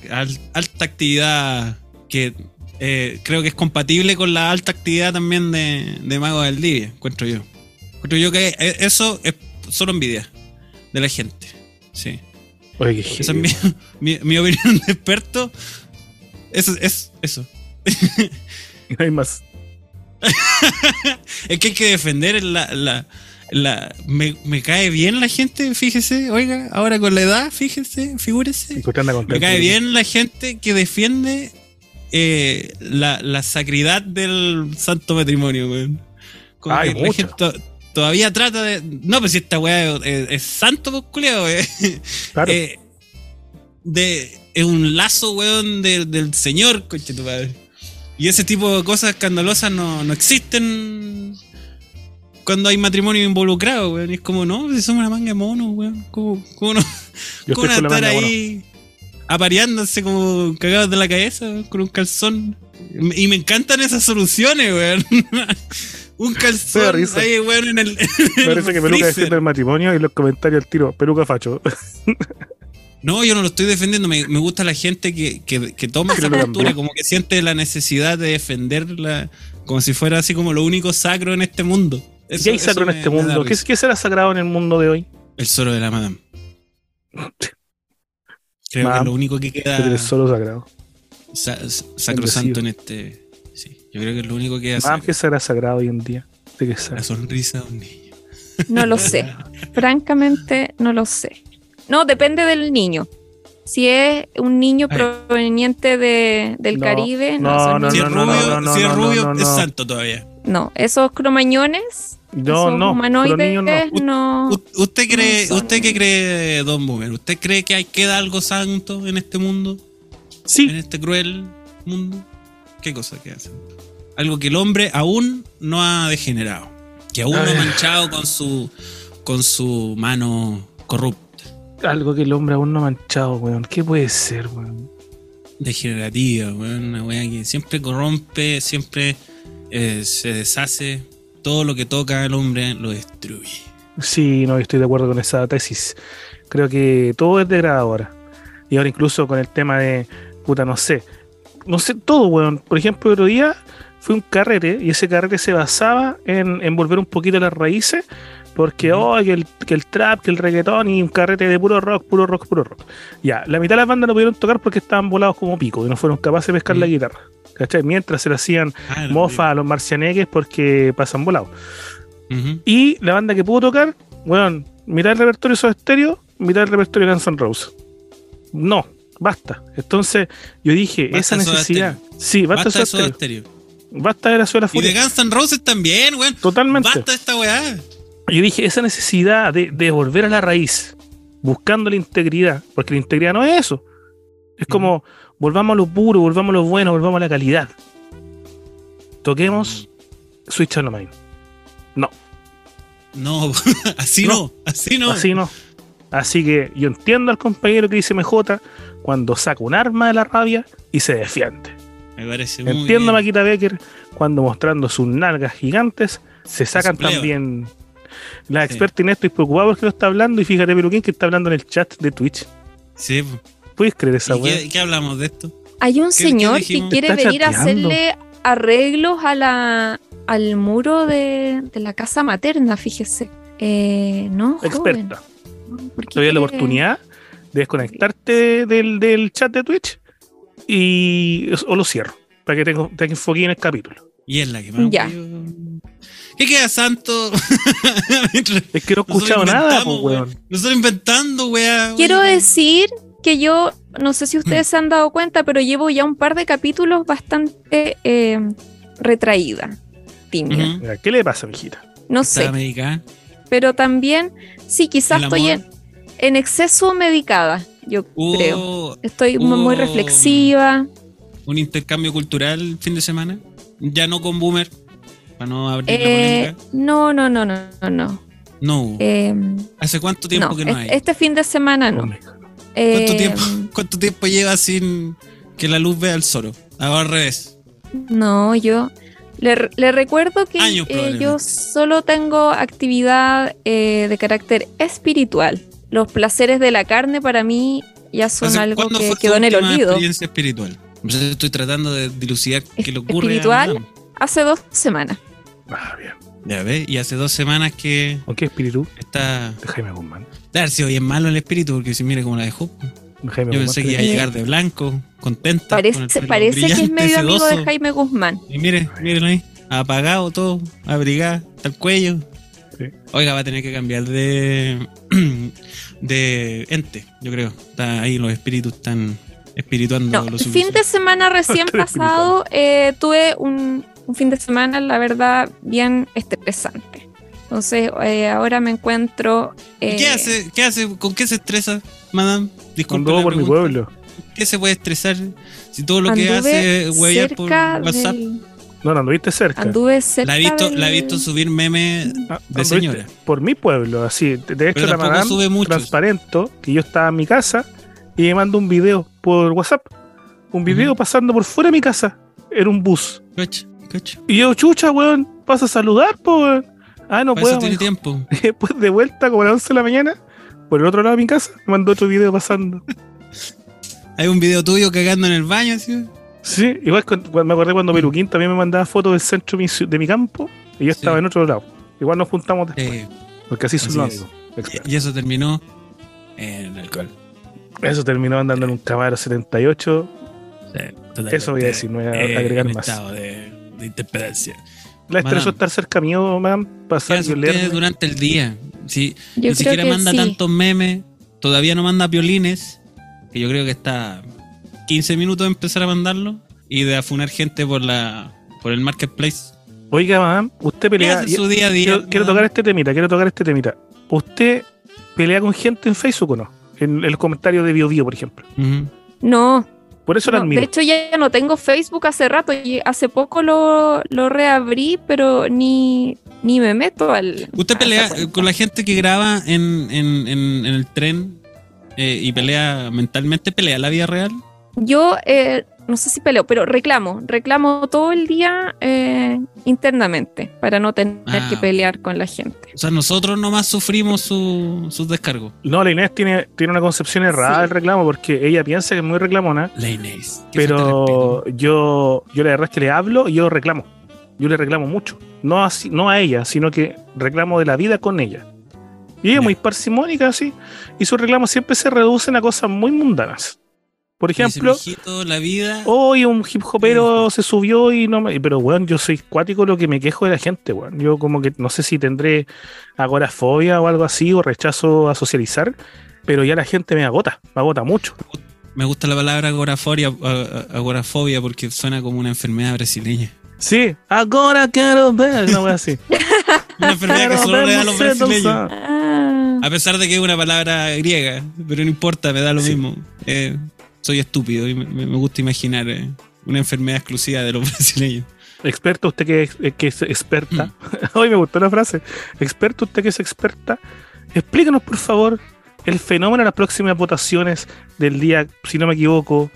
alta actividad que eh, creo que es compatible con la alta actividad también de, de Mago del Día, encuentro yo. Encuentro yo que eh, eso es solo envidia de la gente. Sí. Oye, qué Esa es mi, mi- mi opinión de experto. Eso es eso. No hay más. Es que hay que defender la. la, la- me, me cae bien la gente, fíjese, oiga, ahora con la edad, fíjese, figúrese. Me cae bien la gente que defiende eh, la, la sacridad del santo matrimonio, weón. Como Hay que la mucho. gente to- todavía trata de. No, pues si esta weá es, es- es santo, pues culiao, eh. Claro. Eh, de, es un lazo, weón, de- del Señor, coche tu padre. Y ese tipo de cosas escandalosas no, no existen cuando hay matrimonio involucrado, weón. Y es como, no, si somos una manga de monos, weón. ¿Cómo, cómo no? Yo ¿Cómo la estar ahí apareándose como cagados de la cabeza con un calzón? Y me encantan esas soluciones, weón. un calzón risa. ahí, weón, en el. en el parece que Peluca defiende el matrimonio y los comentarios al tiro. Peluca facho. No, yo no lo estoy defendiendo. Me, me gusta la gente que, que, que toma esa postura, como que siente la necesidad de defenderla, como si fuera así como lo único sacro en este mundo. Eso- ¿Qué hay sacro en este me mundo? ¿Qué, risa. ¿Qué será sagrado en el mundo de hoy? El solo de la madame. Creo que lo único que Que queda solo sagrado. sa- sacrosanto en este. Sí, yo creo que es lo único que hace Más que será sagrado hoy en día. ¿De qué la sonrisa de un niño. No lo sé. Francamente, no lo sé. No, depende del niño. Si es un niño Ay. proveniente de, del No, Caribe, no, no, son no, si es no, rubio, no, no, si es no, rubio no, no, es no. santo todavía. No, esos cromañones, No, esos no. humanoides, no. no. U- ¿Usted cree, No usted qué cree, Don Boomer? ¿Usted cree que hay queda algo santo en este mundo? en Sí, este cruel mundo? ¿Qué cosa queda santo? Algo que el hombre aún no ha degenerado, que aún no ha manchado con su con su mano corrupta, algo que el hombre aún no ha manchado, weón. ¿Qué puede ser, weón? degenerativa, weón, una weá que siempre corrompe, siempre eh, se deshace. todo lo que toca al hombre lo destruye. Sí, no, estoy de acuerdo con esa tesis. Creo que todo es degradado ahora. Y ahora incluso con el tema de, puta, no sé. No sé, todo, weón. Por ejemplo, el otro día fue un carrete y ese carrete se basaba en, en volver un poquito las raíces. Porque, Ujú. oh, que el, que el trap, que el reggaetón y un carrete de puro rock, puro rock, puro rock. Ya, la mitad de las bandas no pudieron tocar porque estaban volados como pico y no fueron capaces de pescar la guitarra. ¿Cachai? Mientras se le hacían Ah, mofa a los marcianeques porque pasan volados. Y la banda que pudo tocar, bueno, mitad del repertorio Soda Stereo, mitad del repertorio Guns N' Roses. No, basta. Entonces yo dije, Basta esa necesidad. Sí, basta, Basta de de Soda Soda Stereo. Stereo. Basta de la Suela Y de Furia. Guns N' Roses también, weón. Totalmente. Basta esta weá. Yo dije, esa necesidad de, de volver a la raíz, buscando la integridad, porque la integridad no es eso. Es como, volvamos a lo puro, volvamos a lo bueno, volvamos a la calidad. Toquemos Switch on the Mind. No, así No. no, así no. Así no. Así que yo entiendo al compañero que dice MJ cuando saca un arma de la rabia y se defiende. Me parece muy Entiendo a. Maquita Becker cuando mostrando sus nalgas gigantes se sacan también. La Sí. experta en esto y preocupada porque no está hablando. Y fíjate, Peluquín, que está hablando en el chat de Twitch. Sí. ¿Puedes creer esa ¿Y weá? qué, qué hablamos de esto? Hay un ¿Qué- qué señor que quiere venir a hacerle arreglos a la, al muro de, de la casa materna, fíjese. Eh, no, joven. Experta. ¿Por qué Te doy la oportunidad de desconectarte del, del chat de Twitch y o lo cierro para que te, te enfoque en el capítulo. Y es la que más. Ya. weón. ¿Qué queda santo? Es que no he escuchado nada, pues, weón. Nosotros inventando, weá. Quiero weón. decir que yo, no sé si ustedes se han dado cuenta, pero llevo ya un par de capítulos bastante eh, retraída, tímida. Mira, ¿Qué le pasa, mijita? No sé, medicada. pero también, sí, quizás ¿El estoy en, exceso medicada, yo creo. Hubo Estoy mu- muy hubo- reflexiva. un intercambio cultural el fin de semana. Ya no con Boomer. Para no abrir Eh, la polémica. no, no, no, no, no, no. Eh, ¿Hace cuánto tiempo no, que no es- hay? este fin de semana no. ¿Cuánto, Eh, tiempo, ¿Cuánto tiempo lleva sin que la luz vea el solo? Ahora al revés. No, yo le, le recuerdo que Años, eh, yo solo tengo actividad eh, de carácter espiritual. Los placeres de la carne para mí ya son ¿Hace algo que quedó en el olvido. experiencia espiritual? Estoy tratando de dilucidar qué le ocurre. ¿Espiritual? Hace dos semanas. Ah, bien. Ya ves, y hace dos semanas que ¿Con qué espíritu? está. De Jaime Guzmán. Dar si hoy es malo el espíritu, porque si mire cómo la dejó. De Jaime Yo Guzmán. pensé que iba a llegar de blanco, contenta. con el Parece, pelo parece que es medio amigo de sedoso. Jaime Guzmán. Y mire, mírenlo ahí. Apagado todo, abrigado, hasta el cuello. Sí. Oiga, va a tener que cambiar de. de ente, yo creo. Está ahí los espíritus están espirituando No, el fin de semana recién pasado eh, tuve un, un fin de semana, la verdad, bien estresante. Entonces, eh, ahora me encuentro. ¿Y eh, ¿Qué hace? ¿Qué hace? ¿Con qué se estresa, madame? Disculpe. Por mi pueblo. ¿Qué se puede estresar si todo lo que hace es por WhatsApp? del- No, no, anduviste cerca. anduve cerca La he visto, del- la he visto subir memes Ah, de señora. Por mi pueblo, así. De hecho, Pero la madame sube mucho. transparento que yo estaba en mi casa y me mandó un video por WhatsApp. Un video pasando por fuera de mi casa. Era un bus. Cacho, cacho. Y yo, chucha, weón, vas a saludar, po, weón. Ah, no puedo. tiene tiempo. Después de vuelta, como a las 11 de la mañana, por el otro lado de mi casa, me mandó otro video pasando. Hay un video tuyo cagando en el baño, así. Sí, igual me acordé cuando Peruquín también me mandaba fotos del centro de mi, campo y yo estaba Sí. en otro lado. Igual nos juntamos después, Eh, porque así son los amigos. Y eso terminó en alcohol. Eso terminó andando en un Camaro 78. Sí, totalmente. Eso voy a decir, no voy a Eh, agregar más. estado de, de interpedancia. La estresó Madame. estar cerca mío, man, ¿Qué pasar olerme. durante el día? Si Yo ni siquiera manda sí. tantos memes, todavía no manda violines, que yo creo que está 15 minutos de empezar a mandarlo y de afunar gente por la por el marketplace. Oiga, man, usted ¿Qué pelea. hace su día a día? Quiero, quiero madame? tocar este temita, quiero tocar este temita. ¿Usted pelea con gente en Facebook o no? En, en los comentarios de BioBio, por ejemplo. Ujú. No, Por eso no, admiro. de hecho ya no tengo Facebook hace rato y hace poco lo, lo reabrí, pero ni, ni me meto al. ¿Usted pelea con la gente que graba en, en- en- en el tren eh, y pelea mentalmente? ¿Pelea la vida real? Yo eh, no sé si peleo, pero reclamo, reclamo todo el día eh, internamente para no tener Ah. que pelear con la gente. O sea, nosotros nomás sufrimos su- sus descargos. No, la Inés tiene, tiene una concepción errada Sí. del reclamo porque ella piensa que es muy reclamona, La Inés. Pero yo, yo la verdad es que le hablo y yo reclamo. Yo le reclamo mucho. No, así, no a ella, sino que reclamo de la vida con ella. Y ella es muy parsimónica, así. Y sus reclamos siempre se reducen a cosas muy mundanas. Por ejemplo, "Mijito, la vida. hoy un hip hopero se subió y no me. Pero, weón, yo soy cuático lo que me quejo de la gente, weón. Yo, como que no sé si tendré agorafobia o algo así, o rechazo a socializar, pero ya la gente me agota, me agota mucho. Me gusta la palabra agoraforia, a- a- agorafobia porque suena como una enfermedad brasileña. Sí, ahora quiero ver, una wea así. Una enfermedad que solo le da a los brasileños. Ah, A pesar de que es una palabra griega, pero no importa, me da lo Sí. mismo. Eh, soy estúpido y me, gusta imaginar eh, una enfermedad exclusiva de los brasileños. Experto, usted que es, eh, que es experta. Mm. Hoy me gustó la frase. Experto, usted que es experta. Explícanos, por favor, el fenómeno de las próximas votaciones del día, si no me equivoco,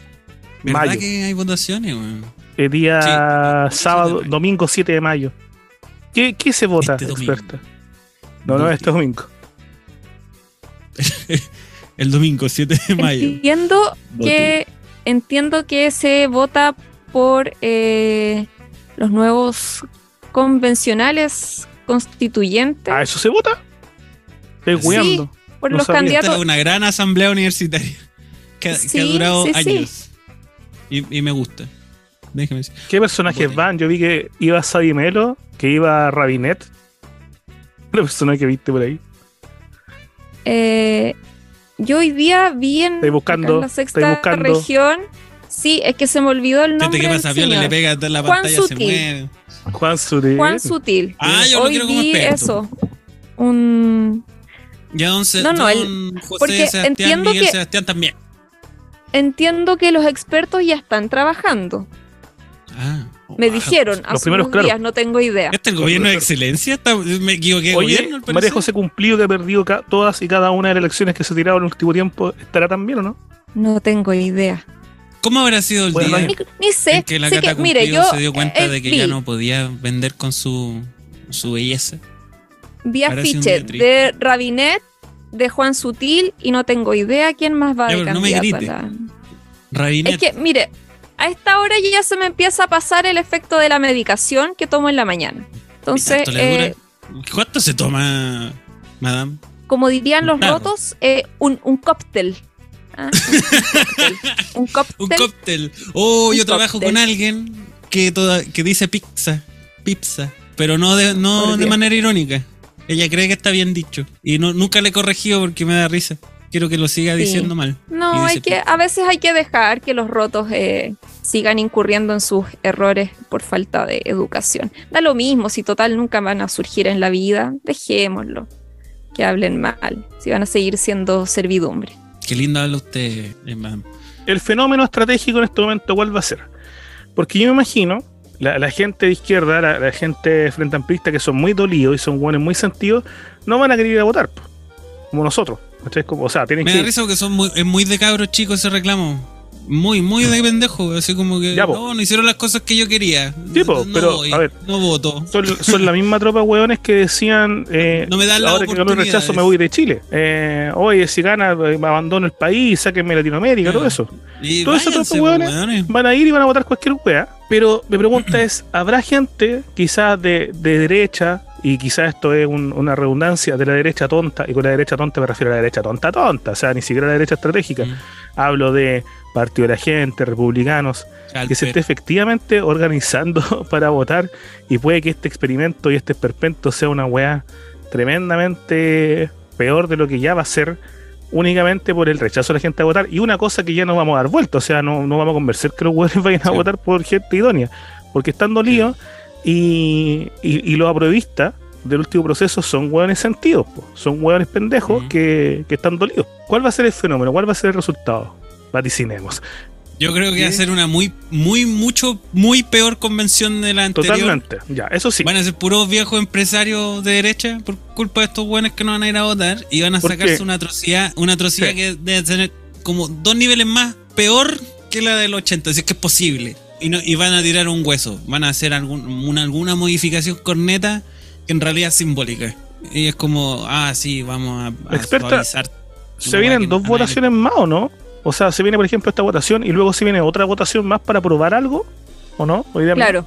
¿Verdad mayo. que hay votaciones, weón? El día Sí, 7 de sábado, domingo 7 de mayo. ¿Qué, qué se vota, Este experta? No, no, este domingo. El domingo, 7 de mayo. entiendo que entiendo que se vota por eh, los nuevos convencionales constituyentes, ¿Ah, eso se vota? Estoy Sí. por no los sabía. Esta candidatos. es una gran asamblea universitaria que, ha- que ha Sí, durado sí, sí. años. Y, y me gusta. Déjeme decir. ¿Qué personajes van? Yo vi que iba Sadie Melo, que iba Rabinet. La persona que viste por ahí. Eh, yo hoy día vi en, Estoy buscando, en la estoy sexta buscando. región. Sí, es que se me olvidó el nombre que del pasa, señor. le pega en la Juan pantalla, se Sutil. mueve. Juan Sutil. Juan Sutil. Ah, yo lo Hoy quiero como vi eso. Un Ya don, Se- No, no, el- don José porque Sebastián, entiendo Miguel que- Sebastián también. entiendo que los expertos ya están trabajando. Ah, Me wow. dijeron hace primeros, unos claro. días, no tengo idea. ¿Este es el gobierno de excelencia? Está- me equivoqué de Oye, gobierno, María. José Cumplido, que ha perdido ca- todas y cada una de las elecciones que se tiraron en el último tiempo, ¿estará también o no? No tengo idea. ¿Cómo habrá sido el Bueno, día Ni, ni sé. en que la sé Cata que, mire, yo se dio cuenta eh, de que vi, ya no podía vender con su, su belleza? vi Habrá sido un afiche día triste. de Rabinet, de Juan Sutil y no tengo idea quién más va Ya, de pero no me a grite. la- Rabinet. Es que, mire, a esta hora ya se me empieza a pasar el efecto de la medicación que tomo en la mañana. Entonces, eh, ¿Cuánto se toma, madame? como dirían los Claro. rotos, eh, un, un cóctel. Ah, un cóctel. Un cóctel. Oh, Un yo trabajo cóctel. con alguien que, toda, que dice pizza. Pizza. Pero no de, no de manera irónica. Ella cree que está bien dicho. Y no, nunca le he corregido porque me da risa. Quiero que lo siga Sí. diciendo mal. No, hay que, a veces hay que dejar que los rotos eh, sigan incurriendo en sus errores por falta de educación. Da lo mismo, si total nunca van a surgir en la vida, dejémoslo. Que hablen mal, si van a seguir siendo servidumbre. Qué lindo habla usted, madame. El fenómeno estratégico en este momento, ¿cuál va a ser? Porque yo me imagino, la, la gente de izquierda, la, la gente frente amplista, que son muy dolidos y son buenos muy sentidos, no van a querer ir a votar, como nosotros. ¿Cachai? Como, o sea, tienen Me que da risa porque son muy, es muy de cabros chicos ese reclamo. Muy, muy de pendejo. Así como que Ya, no, no hicieron las cosas que yo quería. Sí, po, no pero, voy, a ver. no voto. son, son la misma tropa de hueones que decían eh, No me dan las ahora que ganó el rechazo me voy de Chile. Eh, Oye, si gana, eh, abandono el país, sáquenme Latinoamérica, Claro. todo eso. Y Todo eso, váyanse, tropa, po, weones. weones. van a ir y van a votar cualquier wea. Pero mi pregunta es, ¿habrá gente quizás de, de derecha, y quizás esto es un- una redundancia, de la derecha tonta, y con la derecha tonta me refiero a la derecha tonta tonta, o sea, ni siquiera la derecha estratégica. Mm. Hablo de Partido de la Gente, republicanos, que se esté efectivamente organizando para votar y puede que este experimento y este esperpento sea una weá tremendamente peor de lo que ya va a ser únicamente por el rechazo de la gente a votar y una cosa que ya no vamos a dar vuelta, o sea, no, no vamos a convencer que los hueones vayan a Sí. votar por gente idónea, porque están dolidos y, y, y los apruebistas del último proceso son hueones sentidos, po. son hueones pendejos que, que están dolidos. ¿Cuál va a ser el fenómeno? ¿Cuál va a ser el resultado? Vaticinemos. Yo creo que va a ser una muy, muy, mucho, muy peor convención de la anterior. Totalmente. Ya, eso sí. Van a ser puros viejos empresarios de derecha por culpa de estos buenos que no van a ir a votar y van a ¿Por sacarse qué? una atrocidad, una atrocidad Sí. que debe tener como dos niveles más peor que la del 80, si es que es posible. Y, no, y van a tirar un hueso, van a hacer algún, una, alguna modificación corneta que en realidad es simbólica. Y es como, ah, sí, vamos a, a Experta, suavizar Se vienen dos votaciones más, ¿o no? O sea, se viene, por ejemplo, esta votación y luego se viene otra votación más para aprobar algo, ¿o no? Claro.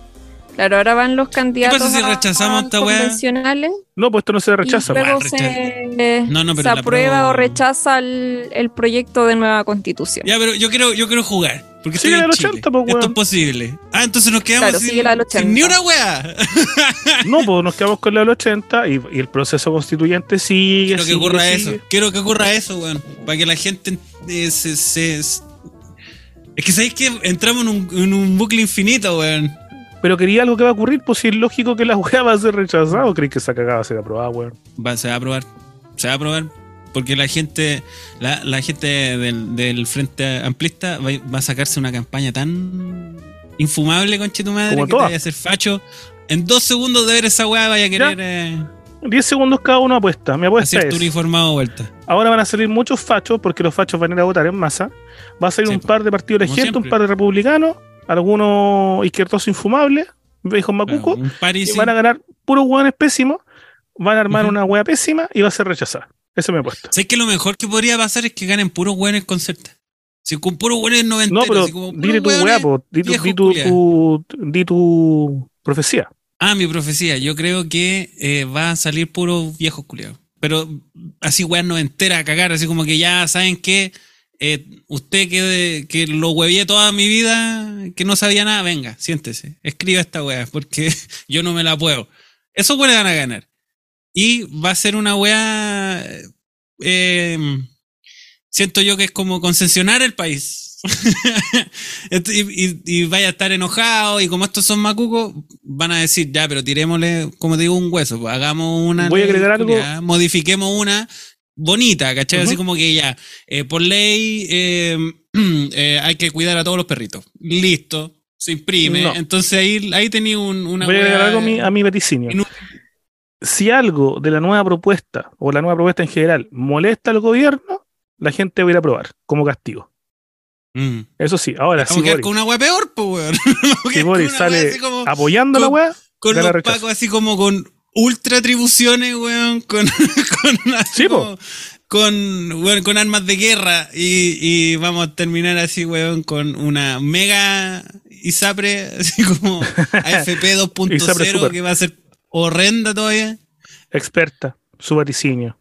Claro, ahora van los candidatos pasa si rechazamos a esta convencionales No, pues esto no se rechaza. y pues. luego weá, se, No, no, pero se la aprueba o rechaza el, el proyecto de nueva constitución. Ya, pero yo quiero, yo quiero jugar. Porque Sigue la del Chile. 80, pues, Esto weón. es posible. Ah, entonces nos quedamos Claro, sin, sigue la del sin 80. ni una wea. No, pues nos quedamos con la del 80 y, y el proceso constituyente sigue. Quiero que ocurra sigue. eso. Quiero que ocurra eso, weón. Para que la gente eh, se, se- Es que sabéis que entramos en un, en un bucle infinito, weón. Pero quería algo que va a ocurrir, pues si es lógico que la weá va a ser rechazada o crees que esa cagada va a ser aprobada, weón. Va, se va a aprobar. Se va a aprobar. Porque la gente, la, la gente del, del Frente Amplista va, va a sacarse una campaña tan infumable, conche tu madre, Como que te todas. vaya a hacer facho. En dos segundos de ver esa weá vaya a querer eh, 10 segundos cada uno apuesta. Mi apuesta hacer es. uniformado vuelta. Ahora van a salir muchos fachos, porque los fachos van a ir a votar en masa. Va a salir Sí, un par de partidos emergentes, un par de republicanos, algunos izquierdosos infumables, viejos macucos, París. y van a ganar puros hueones pésimos, van a armar una hueá pésima y va a ser rechazada. Esa es mi apuesta. ¿Sabes que lo mejor que podría pasar es que ganen puros hueones con celta? Si con puros hueones noventeros, No, pero como puros dile tu hueones- hueá, po, di tu, di tu, culiados. tu- di tu profecía. Ah, mi profecía. Yo creo que eh, va a salir puros viejos culiados. Pero así weas no entera a cagar, así como que ya saben que eh, usted que, que lo huevié toda mi vida, que no sabía nada, venga, siéntese, escriba esta wea, porque yo no me la puedo. Esos weones van a ganar. Y va a ser una wea. eh, siento yo que es como concesionar el país. Y, y- y vaya a estar enojado y como estos son macucos, van a decir, ya, pero tirémosle, como te digo, un hueso, pues, hagamos una... Voy a agregar algo. culiada, Modifiquemos una bonita, ¿cachai? Así como que ya, eh, por ley eh, eh, hay que cuidar a todos los perritos. Listo, se imprime. No. Entonces ahí, ahí tenía un, una... Voy a agregar algo a mi, a mi vaticinio. Si algo de la nueva propuesta o la nueva propuesta en general molesta al gobierno, la gente va a ir a aprobar como castigo. Mm. Eso sí, ahora si Vamos a quedar Boris, con una wea peor, pues, si con Boris wea sale como- apoyando la con- weá, con gana los pacos así como con ultra atribuciones, weón, con, con, Sí, como- con, weón, con armas de guerra y, y vamos a terminar así, weón, con una mega ISAPRE, así como AFP ISAPRE 2.0 super. que va a ser horrenda todavía. experta, su vaticinio.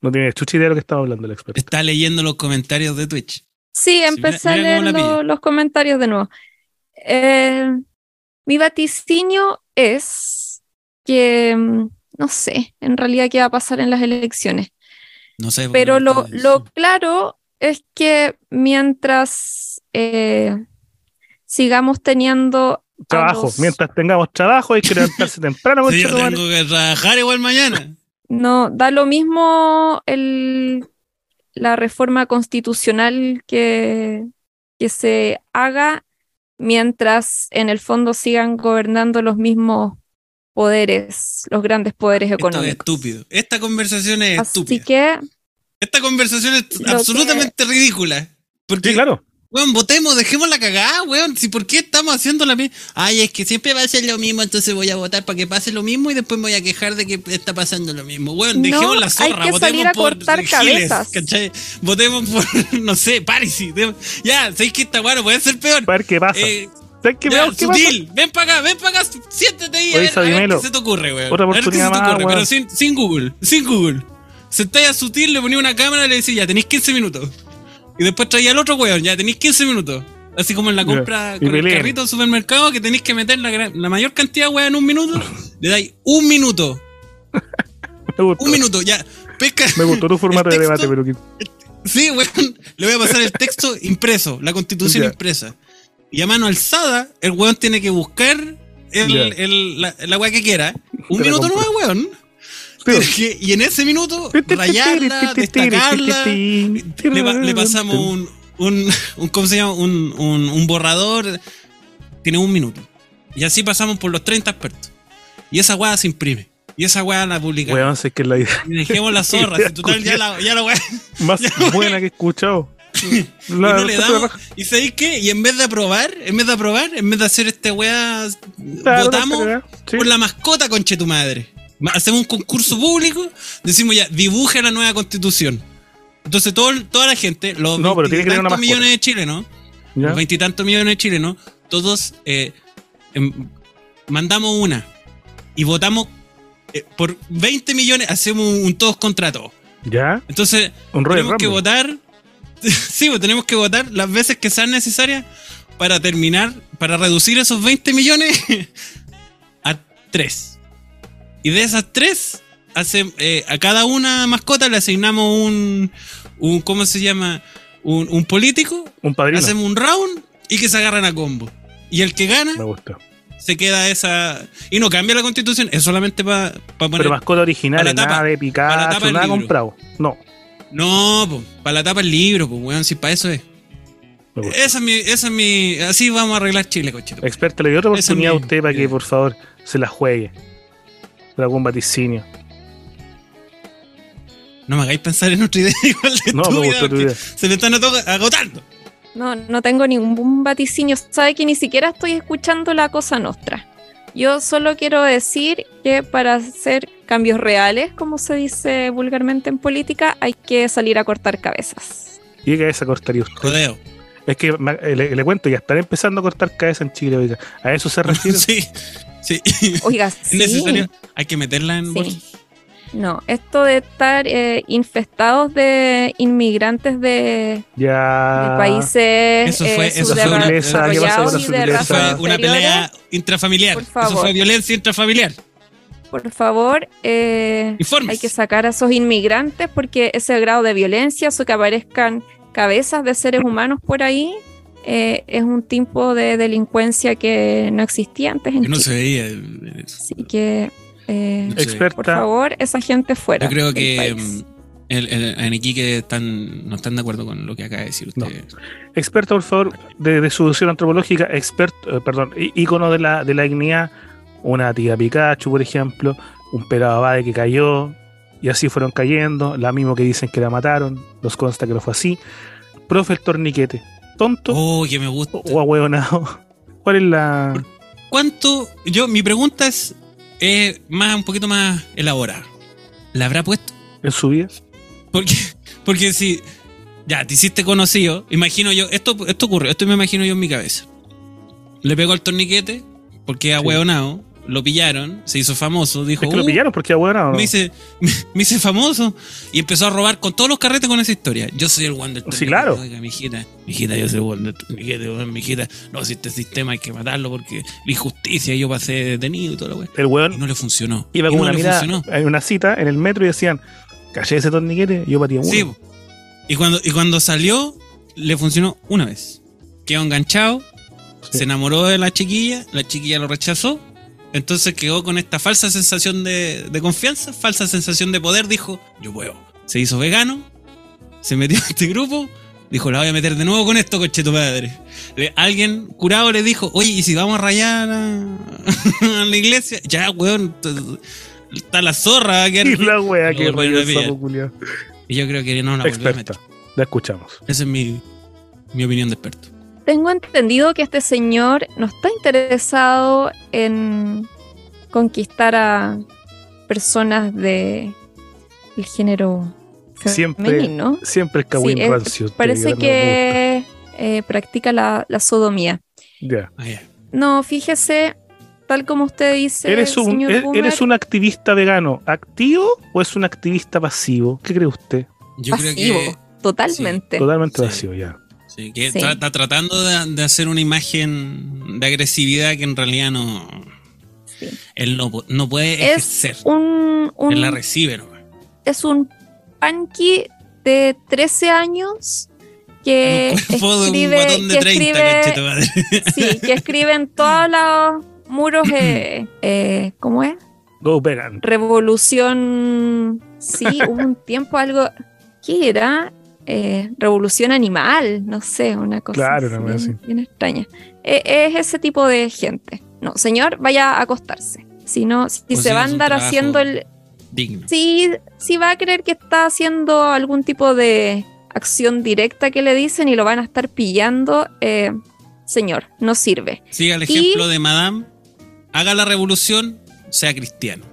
No tiene chucha idea de lo que estaba hablando el experto. Está leyendo los comentarios de Twitch. Sí, empecé mira- mira a leer lo- los comentarios de nuevo. Eh, mi vaticinio es que mm, no sé en realidad qué va a pasar en las elecciones, No sé. pero weón, lo, lo claro es que mientras eh, sigamos teniendo Trabajo. los- Mientras tengamos trabajo, hay que levantarse temprano. Sí, yo tengo que trabajar igual mañana. No, da lo mismo el, la reforma constitucional que, que se haga mientras en el fondo sigan gobernando los mismos poderes, los grandes poderes Esto es económicos. estúpido. Esta conversación es Así estúpida. que Esta conversación es absolutamente ridícula. Porque Sí, claro. Weón, votemos, dejemos la cagada, weón. Si por qué estamos haciendo la misma. Ay, es que siempre va a ser lo mismo, entonces voy a votar para que pase lo mismo y después me voy a quejar de que está pasando lo mismo. Weón, No, dejemos la hay zorra, que votemos salir a por cortar Giles, cabezas. ¿cachai? Votemos por, no sé, Parisi. Ya, sabéis que esta weón no puede ser peor. A ver qué pasa. Eh, ¿Sabes qué, ya, pasa? sutil, ven para acá, ven para acá, siéntate ahí a ver, a ver qué se te ocurre, weón. otra a ver qué se te oportunidad más, pero sin, sin Google, sin Google. Sentáis a sutil, le ponía una cámara y le decía, ya tenéis 15 minutos. Y después traía al otro weón, ya tenéis 15 minutos. Así como en la compra con el carrito del supermercado que tenéis que meter la, la mayor cantidad de weón en un minuto. le dais un minuto, Me gustó, un minuto, ya. Pesca. me gustó tu formato de debate, pero que- Sí, weón. Le voy a pasar el texto impreso, la constitución impresa. Y a mano alzada, el weón tiene que buscar el, Ya. el- la, la weá que quiera. Un Te minuto no weón. Que- y en ese minuto, rayarla, destacarla. Le, le pasamos un, un, un- ¿Cómo se llama? Un, un, un borrador. Tiene un minuto. Y así pasamos por los 30 expertos. Y esa weá se imprime. Y esa weá la publicamos. Weón, sé que la idea Y dejemos la zorra. si total, ya la, ya la weá. más Ya, buena que he escuchado. y no le damos. ¿Y sabéis qué? Y en vez de aprobar, en vez de aprobar, en vez de hacer este weá, Claro, votamos por la mascota, conche tu madre. Hacemos un concurso público, decimos ya, dibuje la nueva constitución. Entonces todo, toda la gente, los No, veintitantos millones de chilenos, ¿Ya? los veintitantos millones de chilenos, todos eh, em, mandamos una y votamos eh, por 20 millones, hacemos un, un todos contra todos. ¿Ya? Entonces, Un tenemos que votar. sí, pues tenemos que votar las veces que sean necesarias para terminar, para reducir esos 20 millones a 3. Y de esas 3, a cada una mascota le asignamos un, un ¿cómo se llama? Un, un político, Un padrino. hacemos un round y que se agarran a combo. Y el que gana Me gusta. se queda esa... Y no cambia la constitución, es solamente para poner... Pero mascota original, la tapa. nada de Para la tapa nada libro. comprado. No. No, para la tapa el libro, pues weón, si para eso es. Esa es mi, esa es mi. Así vamos a arreglar Chile, cochito. Experta, le doy otra oportunidad a usted para que por favor se la juegue. Por algún vaticinio. No me hagáis pensar en otra idea igual de No, me estúpida, gustó tu porque idea. Se me están agotando. No, no tengo ningún vaticinio. Sabe que ni siquiera estoy escuchando la cosa nostra. Yo solo quiero decir que para hacer cambios reales, como se dice vulgarmente en política, hay que salir a cortar cabezas. ¿Y qué cabeza cortaría usted? Jodeo. Es que me- le, le cuento, ya están empezando a cortar cabeza en Chile. oiga. ¿A eso se refiere? sí, sí. Oiga, Es sí. necesario. Hay que meterla en Sí. bolsas. No, esto de estar eh, infestados de inmigrantes de, Ya. de países Eso fue- eh, eso fue una- una pelea intrafamiliar. Por Eso fue violencia intrafamiliar. Por favor, eh, hay que sacar a esos inmigrantes porque ese grado de violencia, eso que aparezcan cabezas de seres humanos por ahí, eh, es un tipo de delincuencia que no existía antes en Que no Chile. se veía. eh, Así que, eh, No sé. Experta. por favor, esa gente fuera. Yo creo que mm, el, el- en Iquique están, no están de acuerdo con lo que acaba de decir usted. Experta, por favor, de, de solución antropológica, experto, eh, perdón, ícono de la, de la dignidad, una tía Pikachu, por ejemplo, un pelado abade que cayó, y así fueron cayendo, la mismo que dicen que la mataron, nos consta que no fue así. Profe, el torniquete, tonto Oh, que me gusta. o ahueonado. ¿Cuál es la...? ¿Cuánto? Yo, mi pregunta es eh, más, un poquito más elaborada. ¿La habrá puesto? en su vida? Porque, porque si ya te hiciste conocido, imagino yo, esto, esto ocurre, esto me imagino yo en mi cabeza. Le pegó el torniquete, porque a hueonado, lo pillaron, se hizo famoso, dijo, Es que lo "Uh, pillaron porque. ¿no? me hice, me, me hice famoso y empezó a robar con todos los carretes con esa historia. Yo soy el Wonder Sí, claro. Oiga, mi hijita, mi hijita, yo soy el Wonder Torniquete, weón, mi hijita. No, si este sistema hay que matarlo porque la injusticia, yo pasé detenido y todo lo weón. El Y weón no le funcionó. iba con no una funcionó. en una cita en el metro y decían, caché ese torniquete, yo patía uno. Sí, y cuando, y cuando salió, le funcionó una vez. Quedó enganchado, Sí. se enamoró de la chiquilla, la chiquilla lo rechazó, entonces quedó con esta falsa sensación de, de confianza, falsa sensación de poder, dijo, yo puedo. Se hizo vegano, se metió en este grupo, dijo, la voy a meter de nuevo con esto, coche tu padre. Le- alguien curado le dijo, oye, ¿y si vamos a rayar a, a la iglesia? Ya, weón, está la zorra, a quedar- Y la wea que a. Y yo creo que no la volvió a meter. Experta, la escuchamos. Esa es mi, mi opinión de experto. Tengo entendido que este señor no está interesado en conquistar a personas de el género Siempre- femenino. Siempre el Sí, es- rancio. Parece que eh, practica la, la sodomía. gusta. Ya. Ah, ya. No, fíjese, tal como usted dice, ¿Eres un, señor e- Boomer, ¿Eres un activista vegano activo o es un activista pasivo? ¿Qué cree usted? Yo pasivo, creo que, totalmente. Totalmente Sí. vacío, ya. Sí, que Sí. tra- está tratando de, de hacer una imagen de agresividad que en realidad no. Sí. Él no, no puede Es ejercer. un, un- Él la recibe, ¿no? es un panqui de 13 años que de un escribe, de que 30, escribe madre. Sí, que escriben todos los muros, eh, eh, ¿cómo es? Go vegan. Revolución, sí, hubo un tiempo algo, ¿qué era? Eh, revolución animal, no sé, una cosa Claro, así, una cosa bien, bien extraña. Eh, es ese tipo de gente. No, señor, vaya a acostarse. Si no, si se va a andar haciendo el... Digno. Si, si va a creer que está haciendo algún tipo de acción directa que le dicen y lo van a estar pillando, eh, señor, no sirve. Siga el ejemplo de Madame. Haga la revolución, sea cristiano.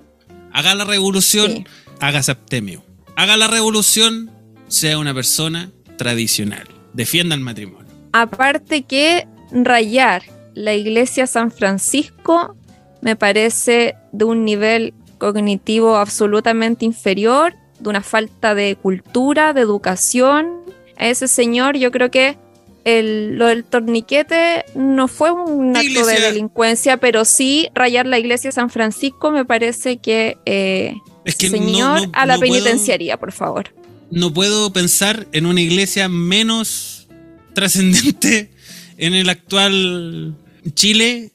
Haga la revolución, Sí. haga septemio. Haga la revolución, sea una persona tradicional. Defienda el matrimonio. Aparte que rayar la iglesia San Francisco me parece de un nivel cognitivo absolutamente inferior, de una falta de cultura, de educación. A ese señor yo creo que el- lo del torniquete no fue un acto de delincuencia, pero sí rayar la iglesia San Francisco me parece que... eh, Es que señor, no- a la no puedo- penitenciaría, por favor. No puedo pensar en una iglesia menos trascendente en el actual Chile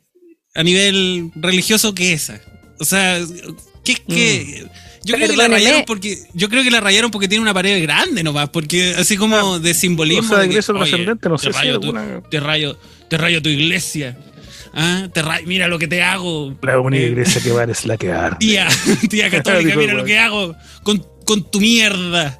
a nivel religioso que esa. O sea, ¿qué, qué? Yo creo que la rayaron porque yo creo que la rayaron porque tiene una pared grande nomás, porque así como de simbolismo. O sea, de que, iglesia trascendente, no te sé si rayo tu- alguna- te rayo, te rayo tu iglesia. Ah, te rayo, mira lo que te hago. La única Eh, iglesia que vale es la que arde. Tía, tía católica, mira lo que hago con, con tu mierda.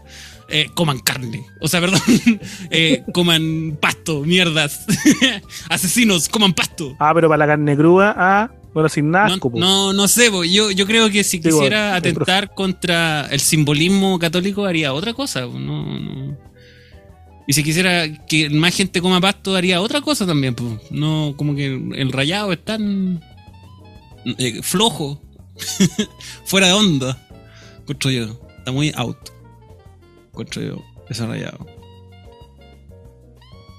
Eh, coman carne. O sea, perdón. Eh, coman pasto, mierdas. Asesinos, coman pasto. Ah, pero para la carne cruda, ah, bueno, sin No, asco. po. no, no sé, po. yo, yo creo que si quisiera atentar contra el simbolismo católico haría otra cosa. No, no. Y si quisiera que más gente coma pasto haría otra cosa también. po. No, como que el rayado es tan eh, flojo, fuera de onda. Yo. Está muy out. Encuentro yo ese rayado.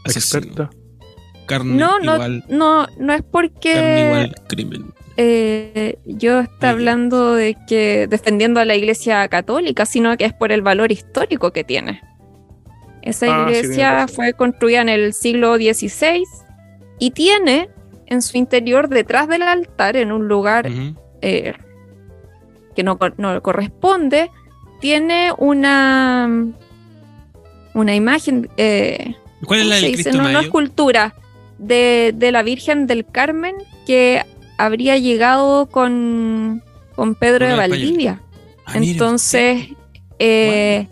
Asesino. Experta. Carne No, no, igual. no, no es Carne porque igual crimen. eh, yo Muy hablando de que defendiendo a la iglesia católica, sino que es por el valor histórico que tiene. Esa Ah, iglesia fue construida en el siglo XVI y tiene en su interior, detrás del altar, en un lugar eh, que no, no corresponde, tiene una, una imagen, eh, ¿Cuál es ¿cómo la del? Cristo Mayo? escultura, de, de la Virgen del Carmen que habría llegado con, con Pedro de. Valdivia. Ah, Entonces, eh,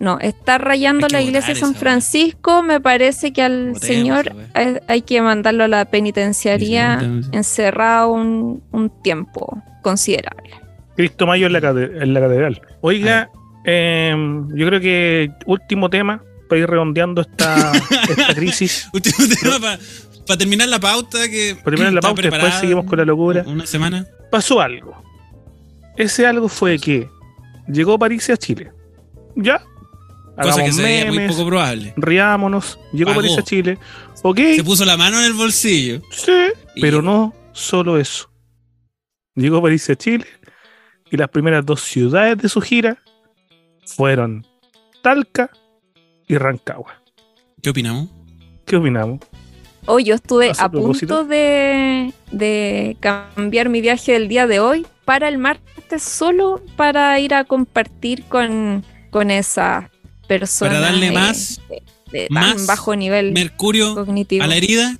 no, está rayando la iglesia de San Francisco, me parece que al señor hay, hay que mandarlo a la penitenciaría encerrado un, un tiempo considerable. Cristo Mayo en la, cate- en la catedral. Oiga, em, yo creo que último tema para ir redondeando esta, esta crisis. Último tema para terminar la pauta que Para terminar la pauta, después preparada seguimos con la locura. Una semana. Pasó algo. Ese algo fue que llegó París a Chile. Ya. Cosa que Hagamos se veía muy poco probable. riámonos. Llegó Pagó. París a Chile. Ok. Se puso la mano en el bolsillo. Sí, Y- pero no solo eso. Llegó París a Chile y las primeras dos ciudades de su gira fueron Talca y Rancagua. ¿Qué opinamos? ¿Qué opinamos? Hoy yo estuve ¿Hace a punto de, de cambiar mi viaje del día de hoy para el martes solo para ir a compartir con, con esa persona Para darle más- de, de tan más bajo nivel Mercurio cognitivo. a la herida.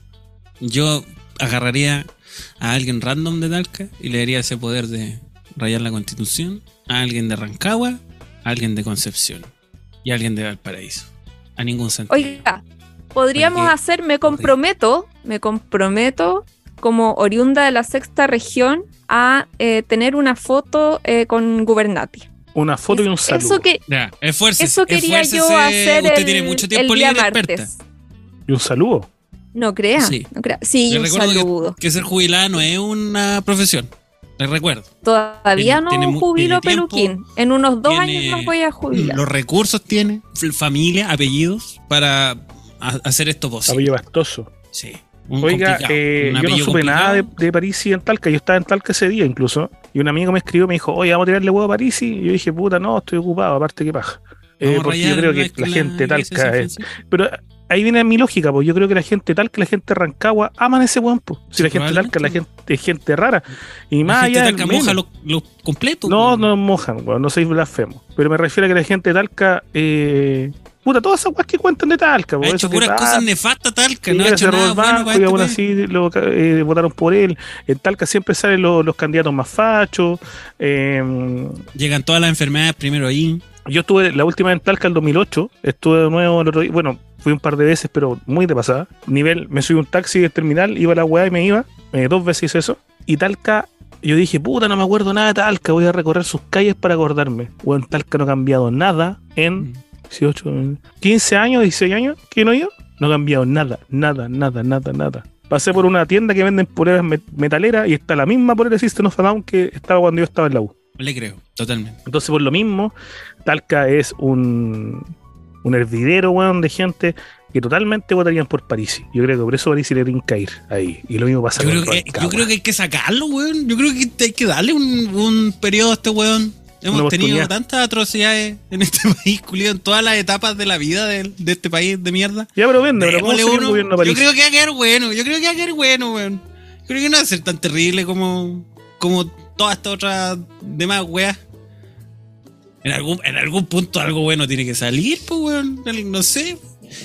Yo agarraría a alguien random de Talca y le daría ese poder de rayar la constitución. A alguien de Rancagua, a alguien de Concepción y a alguien de Valparaíso. A ningún sentido. Oiga, podríamos Porque- hacer, me comprometo, me comprometo como oriunda de la sexta región a eh, tener una foto eh, con Gubernati. Una foto y un saludo. Eso, que, Ya, esfuércese. eso quería yo hacer Usted el, tiene mucho el tiempo día libre, experta. martes. Y un saludo. No crea, Sí. no crea. Sí, Le un recuerdo que- saludo. Que, ser jubilada no es una profesión. Le recuerdo. Todavía tiene- no tiene jubilo tiene tiempo, peluquín. En unos dos tiene años más voy a jubilar. Los recursos tiene, familia, apellidos para a- hacer esto posible. Apellido bastoso. Sí. Oiga, eh, yo no supe nada de, de París y en Talca. Yo estaba en Talca ese día incluso. Y un amigo me escribió me dijo, oye, vamos a tirarle huevo a París. Y yo dije, puta, no, estoy ocupado. Aparte, qué paja. Eh, porque yo creo que la, la gente Talca es. Pero ahí viene mi lógica, pues yo creo que la gente tal que la gente de Rancagua aman ese buen pues. Si Sí, la gente tal que la gente es gente rara. Y La más gente allá Talca moja los los completos. No, no mojan, weón, no soy blasfemo. Pero me refiero a que la gente de Talca, eh, puta, todas esas weas que cuentan de Talca, Ha pues, hecho eso que puras Tal- cosas nefastas Talca. No ha hecho nada el bueno banco para y este aún así lo, eh, votaron por él. En Talca siempre salen los, los candidatos más fachos. eh, Llegan todas las enfermedades primero ahí. Yo estuve la última en Talca el 2008, estuve de nuevo el otro día, bueno, fui un par de veces, pero muy de pasada. Nivel, me subí un taxi del terminal, iba a la weá y me iba, eh, dos veces hice eso. Y Talca, yo dije, puta, no me acuerdo nada de Talca, voy a recorrer sus calles para acordarme. Bueno, Talca no ha cambiado nada en 18, 15 años, 16 años que no he ido. No ha cambiado nada, nada, nada, nada, nada. Pasé por una tienda que venden poleras met- metaleras y está la misma polera System of a Down que estaba cuando yo estaba en la U. Le creo, totalmente. Entonces, por lo mismo, Talca es un, un hervidero, weón, de gente que totalmente votarían por Parisi. Yo creo que por eso Parisi le que ir ahí. Y lo mismo pasa Yo con creo, que, yo creo que hay que sacarlo, weón. Yo creo que hay que darle un, un periodo a este weón. Hemos tenido tantas atrocidades en este país, culiado, en todas las etapas de la vida de, de este país de mierda. Ya, pero vende, pero ¿cómo uno. gobierno Yo Parisi? creo que va a quedar bueno, yo creo que va a quedar bueno, weón. Yo creo que no va a ser tan terrible como, como todas estas otras demás weas. En algún, en algún punto algo bueno tiene que salir, pues, weón. No sé.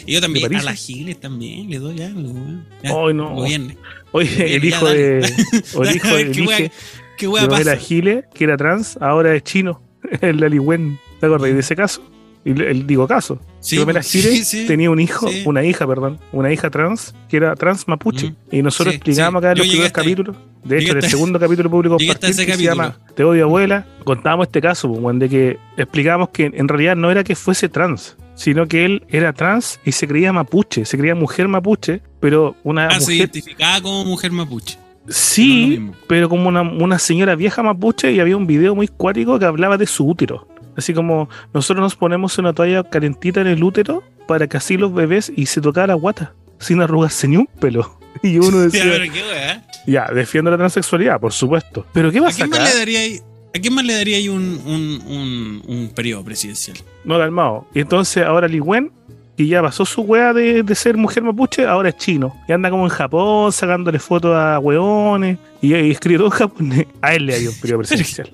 Y yo también, ¿De a las giles también le doy algo, weón. Ya, Ay, no. gobierne. Oye, Bien, el hijo de. O el hijo de ¿Qué wea- ¿Qué wea pasa? Giles, que era trans, ahora es chino. El Laliwen. ¿Te acordás de ese caso? Y le- el digo caso. Sí, sí. tenía un hijo, una hija, perdón, una hija trans, que era trans mapuche. Mm. Y nosotros sí. acá en los primeros capítulos. De hecho, en el segundo capítulo público que se llama. Te odio abuela, contábamos este caso, pues, de que explicábamos que en realidad no era que fuese trans, sino que él era trans y se creía mapuche, se creía mujer mapuche, pero una Ah, se identificaba como mujer mapuche. Sí, pero como una, una señora vieja mapuche y había un video muy cuático que hablaba de su útero. Así como nosotros nos ponemos una toalla calentita en el útero para que así los bebés y se tocara la guata sin arrugarse ni un pelo. Y uno Ya, decía, pero qué wea. ya, defiendo la transexualidad, por supuesto. Pero ¿qué ¿A pasa quién más acá? le daría ahí? ¿A quién más le daría ahí un, un, un, un periodo presidencial? No, calmado. Y entonces ahora Li Wen, que ya pasó su wea de, de ser mujer mapuche, ahora es chino. Y anda como en Japón sacándole fotos a weones y, y escribe todo en japonés. A él le hay un periodo presidencial.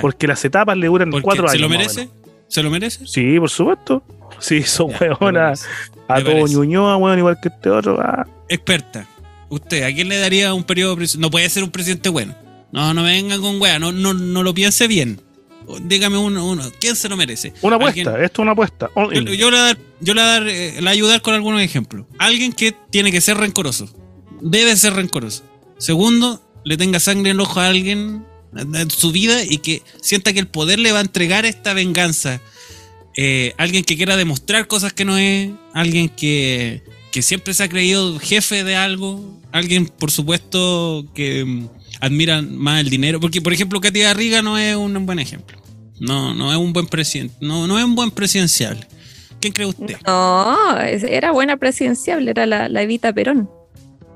Porque las etapas le duran cuatro años. ¿Se lo merece? ¿Se lo merece? Sí, por supuesto. Sí, son hueonas. A todo. Ñuñoa, weón, igual que este otro. ah. Experta. Usted, ¿a quién le daría un periodo? No puede ser un presidente bueno. No, no me vengan con wea. No, no, no lo piense bien. Dígame uno, uno. ¿Quién se lo merece? Una Alguien- apuesta, esto es una apuesta. Yo le voy a dar, yo le voy a dar, eh, le voy a ayudar con algunos ejemplos. Alguien que tiene que ser rencoroso. Debe ser rencoroso. Segundo, le tenga sangre en el ojo a alguien en su vida y que sienta que el poder le va a entregar esta venganza. Eh, alguien que quiera demostrar cosas que no es. Alguien que, que siempre se ha creído jefe de algo. Alguien, por supuesto, que mm, admira más el dinero. Porque, por ejemplo, Katy Garriga no es un buen ejemplo. No, no es un buen presidente. No, no es un buen presidencial. ¿Quién cree usted? No, era buena presidencial, era la, la Evita Perón.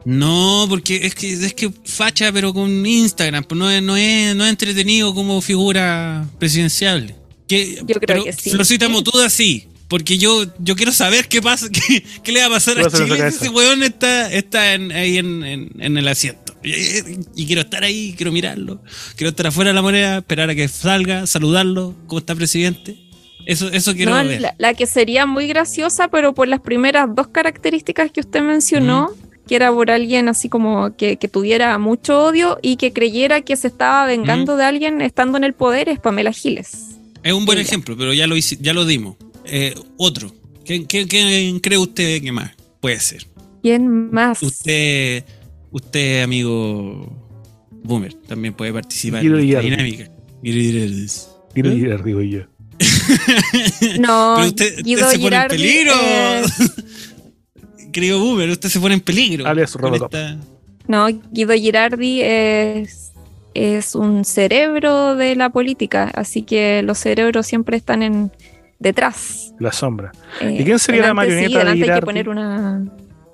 No, porque es que es que facha, pero con Instagram, pues no es, no es, no es entretenido como figura presidencial. Que, Yo creo pero que sí. Florcita Motuda sí, porque yo, yo quiero saber qué pasa, qué, qué le va a pasar ¿Qué a Chile si ese weón está, está en- ahí en, en- en el asiento. Y, y quiero estar ahí, quiero mirarlo, quiero estar afuera de la moneda, esperar a que salga, saludarlo, cómo está presidente. Eso, eso quiero No, ver. la, la que sería muy graciosa, pero por las primeras dos características que usted mencionó, que era por alguien así como que, que tuviera mucho odio y que creyera que se estaba vengando de alguien estando en el poder, es Pamela Giles. Es un buen Ella. ejemplo, pero ya lo, hici- ya lo dimos. Eh, otro. ¿Quién, quién- quién cree usted que más puede ser? ¿Quién más? Usted, usted amigo Boomer, también puede participar en esta dinámica. Guido ¿Eh? ir arriba yo. No, Pero usted, usted Guido se pone en Girardi, peligro. eh, Querido Boomer, usted se pone en peligro. Alias esta- no, Guido Girardi es, es un cerebro de la política, así que los cerebros siempre están en detrás. La sombra. Eh, ¿Y quién sería la marioneta sí, de delante hay que Girardi? poner una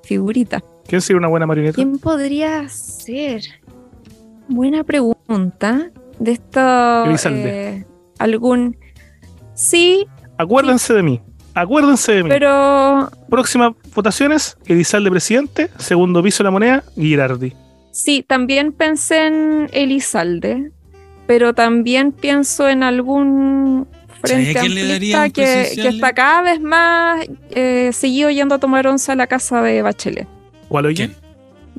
figurita. ¿Quién sería una buena marioneta? ¿Quién podría ser? Buena pregunta. De esto. Eh, algún. Sí, Acuérdense de mí. Acuérdense de mí. pero. Próximas votaciones: Elizalde presidente, segundo piso de la moneda, Girardi. Sí, también pensé en Elizalde. Pero también pienso en algún frente ¿Sabe a quién le daría amplista que, está cada vez más eh, seguido yendo a tomar once a la casa de Bachelet. ¿Cuál oye? ¿Quién?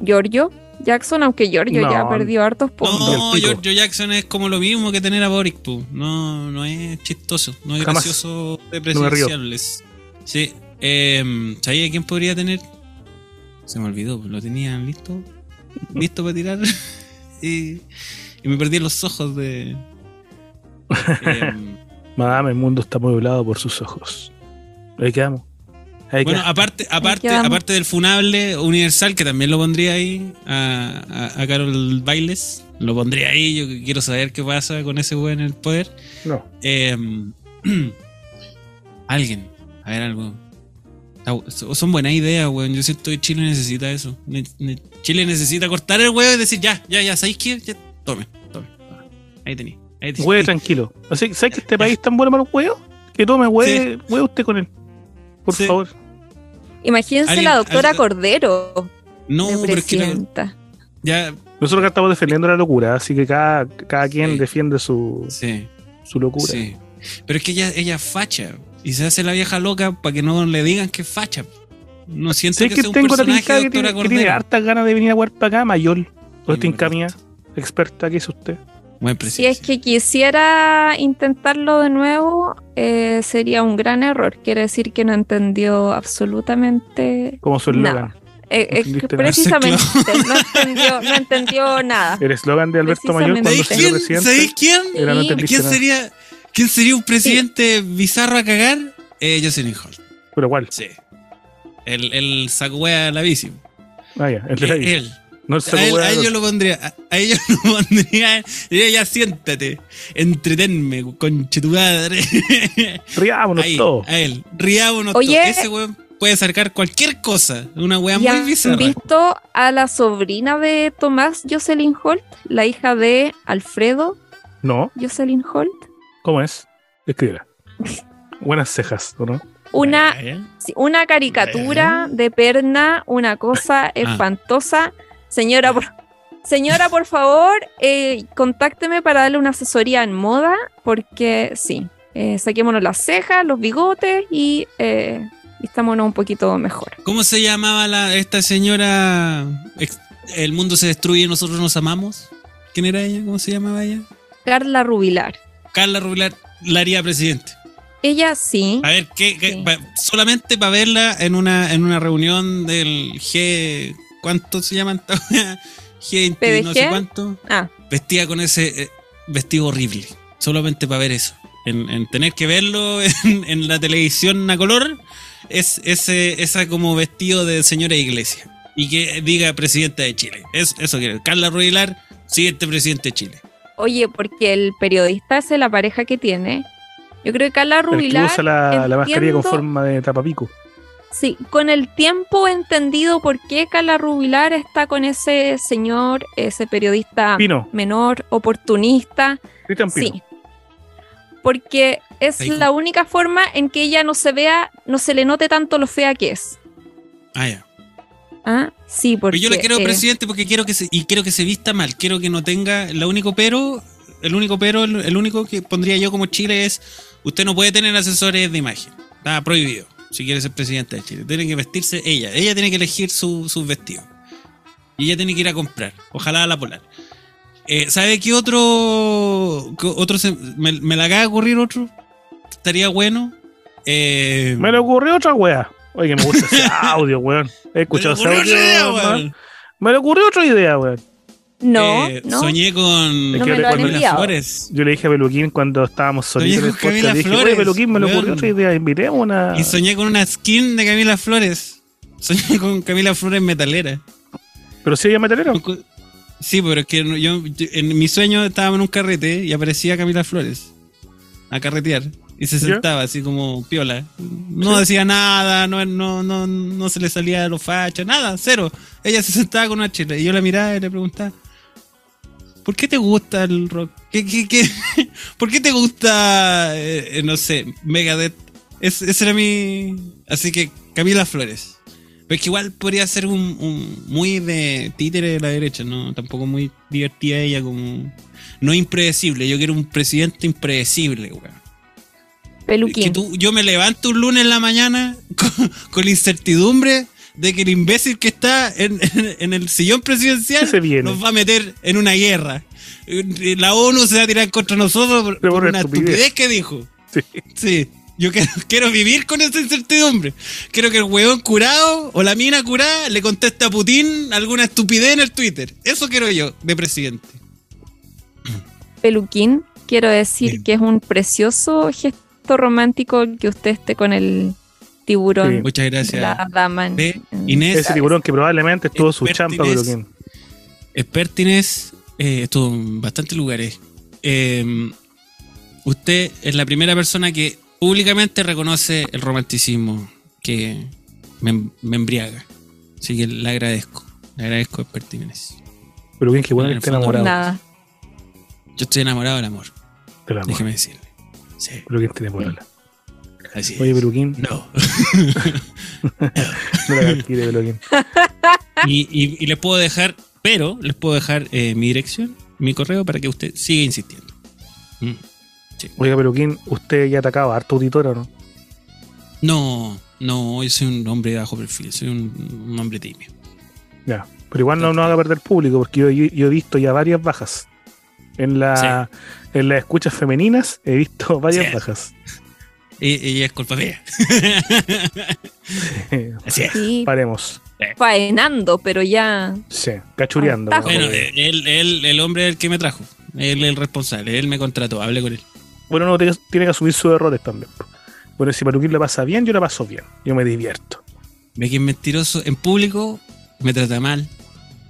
Giorgio, Jackson, aunque Giorgio No. ya perdió hartos puntos. No. Giorgio Jackson es como lo mismo que tener a Boric. No, no es chistoso, no es Jamás. gracioso de No presidenciales. sí. Eh, ¿Sabía quién podría tener? Se me olvidó, lo tenían listo. Listo para tirar. y, y me perdí los ojos de. Em, Madame, el mundo está mueblado por sus ojos. Ahí quedamos. Ahí bueno, aparte, aparte, aparte del funable universal, que también lo pondría ahí a, a, a Carol Bailes, lo pondría ahí. Yo quiero saber qué pasa con ese weón en el poder. No. Eh, alguien, a ver algo. Son buenas ideas, weón. Yo siento que Chile necesita eso. Ne- ne- Chile necesita cortar el huevo y decir, ya, ya, ya, ¿sabéis qué? Ya, tome, tome. Ah, Ahí tení. Ahí. Hueve tranquilo. ¿Sabes que este país es tan bueno para los huevos? Que tome hueve, hueve usted con él. Por Sí. favor. Imagínense la doctora alguien- Cordero No, pero es que la- ya, Nosotros acá estamos defendiendo la locura, así que cada, cada quien Sí. defiende su, sí, su locura. sí. Pero es que ella, ella es facha. Y se hace la vieja loca para que no le digan que es facha. No siento que, que sea un tengo la personaje pinta de que tiene, que hartas ganas de venir a jugar para acá, Mayol. ¿O Sí, esta mía? Experta que es usted. Si es que quisiera intentarlo de nuevo, eh, sería un gran error. Quiere decir que no entendió absolutamente Como su Nada. eslogan. Eh, eh, precisamente, no entendió, no entendió nada. El eslogan de Alberto Mayor cuando se ¿Sabéis hizo quién? presidente. ¿Sabéis quién? Era no Sí. entendiste ¿Quién sería, ¿Quién sería un presidente bizarro a cagar? Eh, Jocelyn Hall. Pero ¿cuál? Sí. El, el saco la bici. Ah, ya, el de la Eh, bici. él. No A él, hueá a él del yo otro. lo pondría. A, yo lo pondría. Diría, ya siéntate. Entretenme, conche tu madre. Riámonos Ahí, todos. a él. Riámonos Oye. todos. Ese weón puede sacar cualquier cosa. Una wea ¿Ya muy han bizarra. visto a la sobrina de Tomás Jocelyn Holt, la hija de Alfredo No, Jocelyn Holt? ¿cómo es? Escríbela. Buenas cejas, ¿o no? Una, una caricatura de perna, una cosa Ah. espantosa. Señora, por, señora, por favor, eh, contácteme para darle una asesoría en moda, porque sí, eh, saquémonos las cejas, los bigotes y eh, vistámonos un poquito mejor. ¿Cómo se llamaba la, esta señora? El mundo se destruye y nosotros nos amamos. ¿Quién era ella? ¿Cómo se llamaba ella? Carla Rubilar. Carla Rubilar la haría presidente. Ella sí, A ver, ¿qué, qué- Sí. pa- solamente para verla en una, en una reunión del G. ¿Cuánto se llaman? G20, no sé cuánto. ah, Vestida con ese eh, vestido horrible. Solamente para ver eso. En, en tener que verlo en, en la televisión a color, es ese, esa como vestido de señora iglesia. Y que diga presidenta de Chile. Es, eso quiere. Carla Rubilar, siguiente presidente de Chile. oye, porque el periodista es la pareja que tiene. Yo creo que Carla El que Rubilar. usa la, la mascarilla con forma de tapapico. Sí, con el tiempo he entendido por qué Carla Rubilar está con ese señor, ese periodista Pino, menor, oportunista. Cristian Pino. Sí. Porque es la única forma en que ella no se vea, no se le note tanto lo fea que es. Ah, ya. ¿Ah? Sí, porque. Pero yo le quiero eh, presidente porque quiero que se, y quiero que se vista mal, quiero que no tenga, lo único pero, el único pero, el, el único que pondría yo como Chile es, usted no puede tener asesores de imagen, está prohibido, si quiere ser presidente de Chile, tiene que vestirse ella, ella tiene que elegir su- sus vestidos, y ella tiene que ir a comprar, ojalá a la polar. Eh, ¿Sabe qué otro, qué otro se- me, me le acaba de ocurrir otro? Estaría bueno. Eh, Me le ocurrió otra wea. Oye, me gusta ese audio, weón. He escuchado ese audio. Me le ocurrió otra idea, weón. No, Eh, no. Soñé con No lo enviado. Flores. Yo le dije a Peluquín cuando estábamos solitos en Soñé el con Camila podcast, le dije, Flores, Peluquín, me le ocurrió otra idea, invitemos una... Y soñé con una skin de Camila Flores. Soñé con Camila Flores metalera. Pero si ella metalero. Sí, pero es que yo, yo- en mi sueño estábamos en un carrete y aparecía Camila Flores a carretear. Y se sentaba así como piola. No decía nada, no, no, no, no se le salía de los fachos, nada, cero. Ella se sentaba con una chela y yo la miraba y le preguntaba, ¿por qué te gusta el rock? ¿Qué, qué, qué? ¿Por qué te gusta, eh, eh, no sé, Megadeth? Es, ese era mi... Así que Camila Flores. Pero es que igual podría ser un, un- muy de títere de la derecha, ¿no? Tampoco muy divertida ella como... No impredecible, yo quiero un presidente impredecible, weón. Que Peluquín. tú, yo me levanto un lunes en la mañana con, con la incertidumbre de que el imbécil que está en, en- en el sillón presidencial ¿Qué se viene? nos va a meter en una guerra. Eh, La ONU se va a tirar contra nosotros por, por por una estupidez. estupidez que dijo. Sí. Sí. Yo quiero, quiero vivir con esa incertidumbre. Quiero que el huevón curado o la mina curada le conteste a Putin alguna estupidez en el Twitter. Eso quiero yo, de presidente. Peluquín, quiero decir Bien. que es un precioso gesto romántico que usted esté con el tiburón. Sí. Muchas de gracias. La dama en- en- Inés. Ese tiburón que probablemente estuvo su champa, pero que Expertines eh, estuvo en bastantes lugares. Eh, usted es la primera persona que públicamente reconoce el romanticismo que me, me embriaga. Así que le agradezco. Le agradezco, Expertines. pero bien que bueno En que esté enamorado. Nada. Yo estoy enamorado del amor, Del amor. déjeme decirle. Sí, Pero quién tiene polola. Así. Oye, Peluquín, No. no y, y- y les puedo dejar, pero les puedo dejar eh, mi dirección, mi correo para que usted siga insistiendo. Mm. Oiga, Peluquín, usted ya atacaba a harto auditora, ¿no? No, no, yo soy un hombre de bajo perfil, soy un, un hombre tímido. Ya. Pero igual no nos haga perder público, porque yo, yo- yo he visto ya varias bajas. En la en las escuchas femeninas he visto varias Sí. bajas. Y, y es culpa mía. Así es. Sí, Paremos. faenando, pero ya. Sí, cachureando. ¿no? Bueno, él, él, el hombre es el que me trajo. Él es el responsable, él me contrató, hablé con él. Bueno, uno tiene, que asumir sus errores también. Bueno, si Peluquín le pasa bien, yo la paso bien. Yo me divierto. Ve que es mentiroso en público, me trata mal,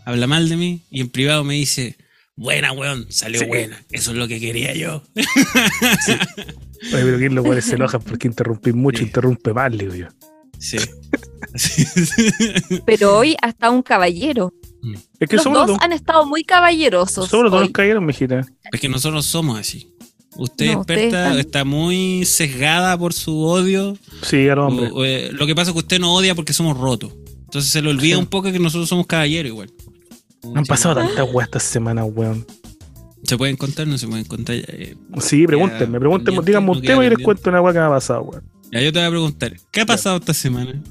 habla mal de mí y en privado me dice, buena, weón, salió Sí. buena. Eso es lo que quería yo. Oye, Peluquín lo cual se enoja porque interrumpí mucho, Sí. interrumpe mal, digo yo. Sí. Pero hoy hasta un caballero. Es que Los somos dos los dos, han estado muy caballerosos. somos los dos los cayeron, mijita. es que nosotros somos así. Usted, No, experta, están- está muy sesgada por su odio. Sí, a los hombres. O- o, eh, lo que pasa es que usted no odia porque somos rotos. Entonces se le olvida Sí. un poco que nosotros somos caballeros igual. Han Sí. pasado tantas weas esta semana, weón. ¿Se pueden contar? No se pueden contar. Eh, Sí, pregúntenme, pregúntenme, díganme un tema y les cuento una wea que me ha pasado, weón. Ya yo te voy a preguntar, ¿qué ha pasado esta semana?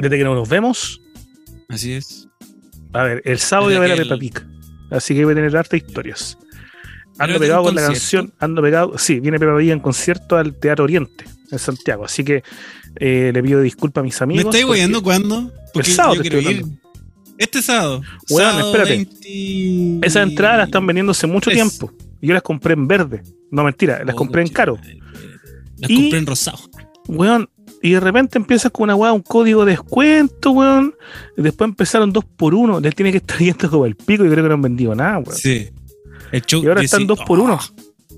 Desde que no nos vemos, Así es. a ver, el sábado voy a ver a Peppa el- Pig. Así que voy a tener harta historias. Ando Pero pegado con la canción, ando pegado. Sí, viene Peppa Pig en concierto al Teatro Oriente, en Santiago. Así que eh, le pido disculpas a mis ¿Me amigos. estáis porque- guiando cuándo? Porque sábado yo te quiero. Este sábado. Weón, Sábado espérate. 20 Esas entradas las están vendiendo hace mucho Tres. tiempo. Y yo las compré en verde. No, mentira, las Oh, compré en caro. Las Y- compré en rosado. Weón, y de repente empiezas con una weá, un código de descuento, weón. Y después empezaron dos por uno. Les tiene que estar yendo como el pico. Yo creo que no han vendido nada, weón. Sí. El Y ahora están dos por uno. Oh.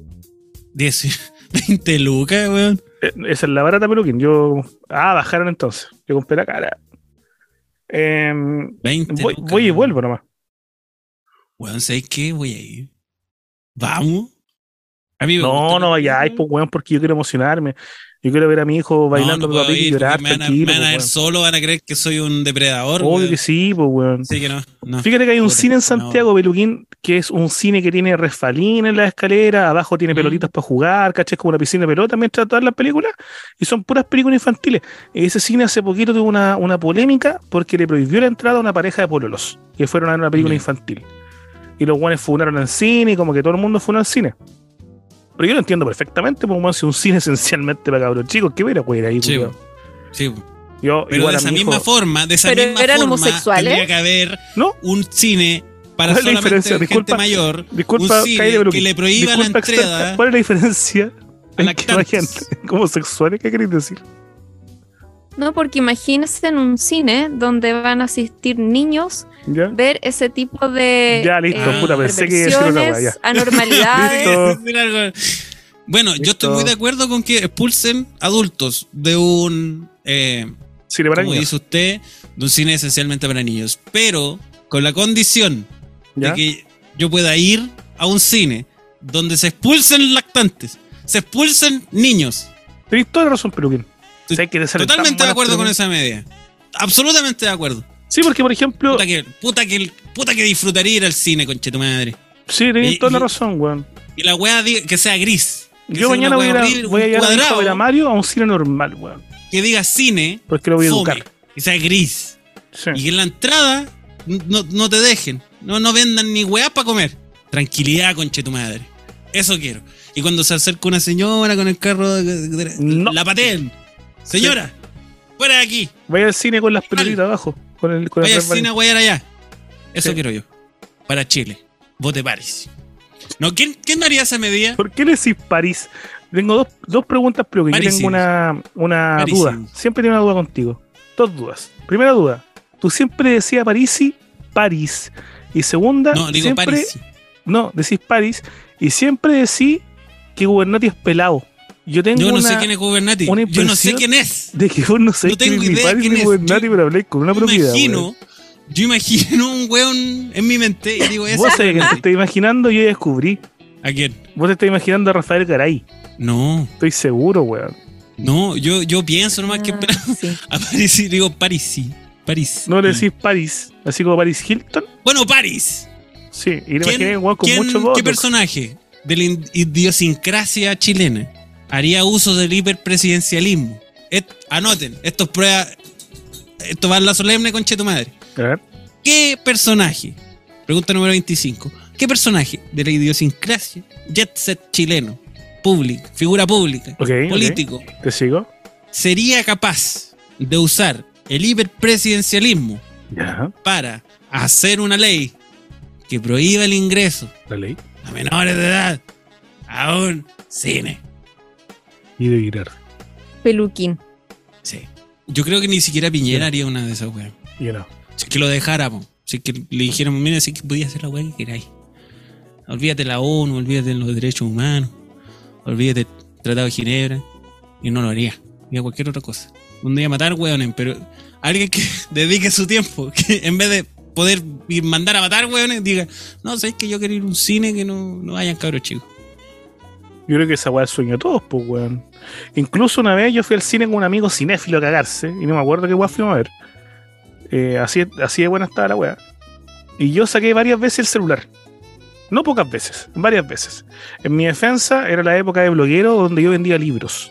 Dieci- 20 lucas, weón. Eh, Esa es la barata peluquín. Yo. Ah, bajaron entonces. Yo compré la cara. Em, 20 voy, y vuelvo nomás. Weón, ¿sabes qué? Voy a ir. Vamos. A mí me No, gusta no vayáis, pues, weón, porque yo quiero emocionarme. Yo quiero ver a mi hijo bailando no, puedo Pig y llorar me van a, me van a pues, ver solo, van a creer que soy un depredador. Obvio weón. que sí, pues, weón. Así que no, no. Fíjate que hay un cine en no. Santiago, Peluquín, que es un cine que tiene resfalín en la escalera, abajo tiene Mm. pelotitas para jugar, caché, como una piscina de pelota mientras todas las películas, y son puras películas infantiles. Ese cine hace poquito tuvo una, una polémica porque le prohibió la entrada a una pareja de pololos, que fueron a ver una película infantil. Y los guanes funaron al cine, y como que todo el mundo funó al cine. Pero yo lo entiendo perfectamente, porque weón, si un cine esencialmente para cabros chicos, ¿qué hubiera ir ahí, Sí? Sí, Yo, pero igual de a esa mi misma hijo- forma, de esa ¿Pero misma eran forma, homosexuales? tendría que haber No, un cine para ¿Cuál es la solamente diferencia? gente Disculpa, mayor, disculpa, un cine que le prohíba la disculpa, experta, entrada ¿cuál es la diferencia a hay gente homosexuales? ¿Qué queréis decir? No, porque imagínense en un cine donde van a asistir niños ¿Ya? ver ese tipo de Ya, listo, puta, pensé que ya. anormalidades. Listo. Algo. Bueno, yo estoy muy de acuerdo con que expulsen adultos de un, eh, Cine para como niños. dice usted, de un cine esencialmente para niños, pero con la condición ¿Ya? de que yo pueda ir a un cine donde se expulsen lactantes, se expulsen niños. Tenéis toda la razón, Peluquín. Estoy Totalmente de acuerdo con esa medida. Absolutamente de acuerdo. Sí, porque por ejemplo, Puta que, puta que, puta que disfrutaría ir al cine, conche tu madre. sí, tenéis y- toda la razón, weón. Y la weá que sea gris. Que Yo sea mañana voy a, weá ir a, horrible, voy a llevar a ver a Mario a un cine normal, weón. que diga cine, Porque lo voy a fome, educar. que sea gris. Sí. Y que en la entrada no, no te dejen. No, no vendan ni weá para comer. Tranquilidad, conche tu madre. Eso quiero. Y cuando se acerca una señora con el carro, de- de- No. la pateen. Señora, fuera de aquí. Vaya al cine con las pelotitas abajo. Con el, con el Vaya al cine a guayar allá. Eso Sí. quiero yo. Para Chile. Vote París. No, ¿quién, ¿quién haría esa medida? ¿Por qué decís París? Tengo dos, dos preguntas, pero que yo tengo una, una duda. Siempre tengo una duda contigo. Dos dudas. Primera duda. Tú siempre decías París París. Y segunda, No, digo siempre, París. No, decís París. Y siempre decís que Gubernati es pelado. Yo tengo Yo no una, sé quién es Gubernati. una Yo no sé quién es. de que vos no sabés No tengo quién idea París quién ni es. Gubernati, Yo- pero habláis con una Yo propiedad. imagino, yo imagino un weón en mi mente y digo, Vos sabés que te estás imaginando, yo descubrí. ¿A quién? Vos te estás imaginando a Rafael Garay. No, Estoy seguro, weón. no, yo, yo pienso nomás que Ah, sí. a París y digo París, sí. París. No le Mm. decís París, así como Paris Hilton. Bueno, París. Sí, y le ¿Quién- imaginé weón con quién- mucho ¿Qué votos. personaje de la in- idiosincrasia chilena haría uso del hiperpresidencialismo? Et- anoten, esto es prueba. Esto va a la solemne conche tu madre. A ver, ¿Qué personaje? Pregunta número 25. ¿Qué personaje de la idiosincrasia jet set chileno, público, figura pública, político, te sigo. sería capaz de usar el hiperpresidencialismo para hacer una ley que prohíba el ingreso la ley. a menores de edad a un cine? Y de Girard. Peluquín. Sí. Yo creo que ni siquiera Piñera haría una de esas weas. Y no. Si es que lo dejáramos. Si es que le dijéramos, mira, si es que podía hacer la wea que queráis. Olvídate de la ONU, olvídate de los derechos humanos, olvídate del Tratado de Ginebra. Y no lo haría. Haría cualquier otra cosa. Un día matar weones, pero alguien que dedique su tiempo, que en vez de poder ir mandar a matar weones, diga, no, sabes que yo quiero ir a un cine que no, no vayan cabros chicos. Yo creo que esa weá es sueño de todos, pues, weón. Incluso una vez yo fui al cine con un amigo cinéfilo a cagarse, y no me acuerdo qué weá fuimos a ver. Eh, así, así de buena estaba la weá. Y yo saqué varias veces el celular. No pocas veces, varias veces. En mi defensa era la época de bloguero donde yo vendía libros.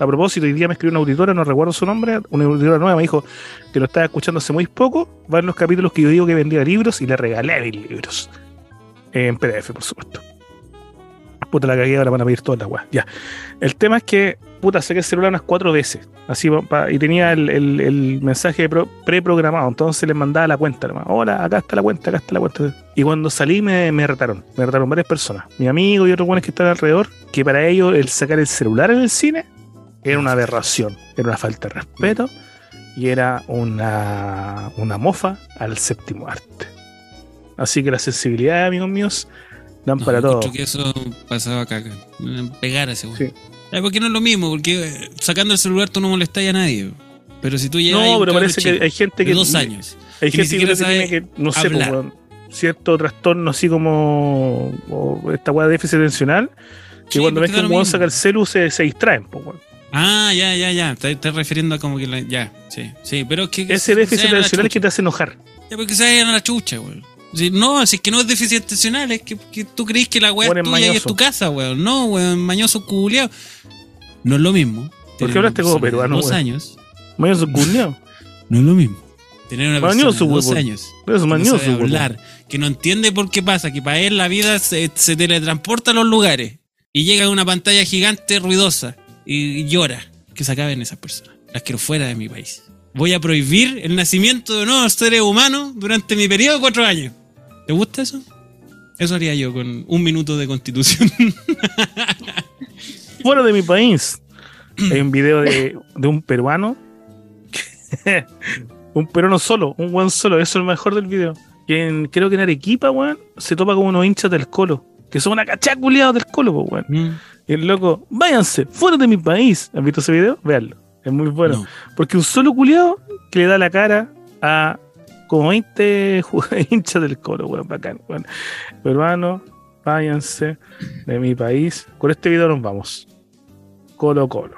A propósito, hoy día me escribió una auditora, no recuerdo su nombre, una auditora nueva, me dijo que lo estaba escuchando hace muy poco. Va en los capítulos que yo digo que vendía libros y le regalé mis libros. En PDF, por supuesto. Puta la cagué, ahora van a pedir toda la weá. Ya. El tema es que, puta, saqué el celular unas cuatro veces. Así, y tenía el, el- el mensaje pro- preprogramado. Entonces les mandaba la cuenta nomás. Hola, acá está la cuenta, acá está la cuenta. Y cuando salí me, me retaron. Me retaron varias personas. Mi amigo y otros buenos que estaban alrededor. Que para ellos el sacar el celular en el cine era una aberración. Era una falta de respeto. Y era una, una mofa al séptimo arte. Así que la sensibilidad, amigos míos, dan No, para todo. que eso pasaba caca. Pegar a ese weón. Sí. Eh, Porque no es lo mismo, porque eh, sacando el celular tú no molestas a nadie. Pero si tú llegas No, pero parece que hay gente que. dos años. Hay gente que, tiene que, no sé, hablar. pues, weón, cierto trastorno así como o esta weá de déficit atencional, que cuando ves porque que un saca el celu se, se distraen, pues, weón. Ah, ya, ya, ya. Te estás refiriendo a como que la, ya, sí, sí, pero es que Ese se déficit atencional es que te hace enojar. Ya, porque se vayan a la chucha, weón. No, si es que no es déficit atencional, es que, que tú crees que la weá es tuya y es tu casa, weón. No, weón, mañoso culiao. No es lo mismo. ¿Por qué hablaste como persona peruano, Dos weón? años. Mañoso cuñado. No es lo mismo. Tener una persona Mañoso, de dos weón. años. Pero es que no mañoso, sabe weón. hablar, que no entiende por qué pasa, que para él la vida se, se teletransporta a los lugares y llega a una pantalla gigante ruidosa y, y llora. Que se acaben esas personas, las quiero fuera de mi país. Voy a prohibir el nacimiento de nuevos seres humanos durante mi periodo de cuatro años. ¿Te gusta eso? Eso haría yo con un minuto de constitución. Fuera de mi país. Hay un video de, de un peruano. un peruano solo, un weón solo. Eso es lo mejor del video. Que en- creo que en Arequipa, weón, se topa con unos hinchas del colo. Que son una cachá culiados del colo, pues, weón. Mm, Y el loco, váyanse, fuera de mi país. ¿Han visto ese video? Veanlo. Es muy bueno. no. Porque un solo culiado que le da la cara a como 20 ju- hinchas del colo, weón, bacán, weón. Peruano, váyanse de mi país. Con este video nos vamos. Colo Colo.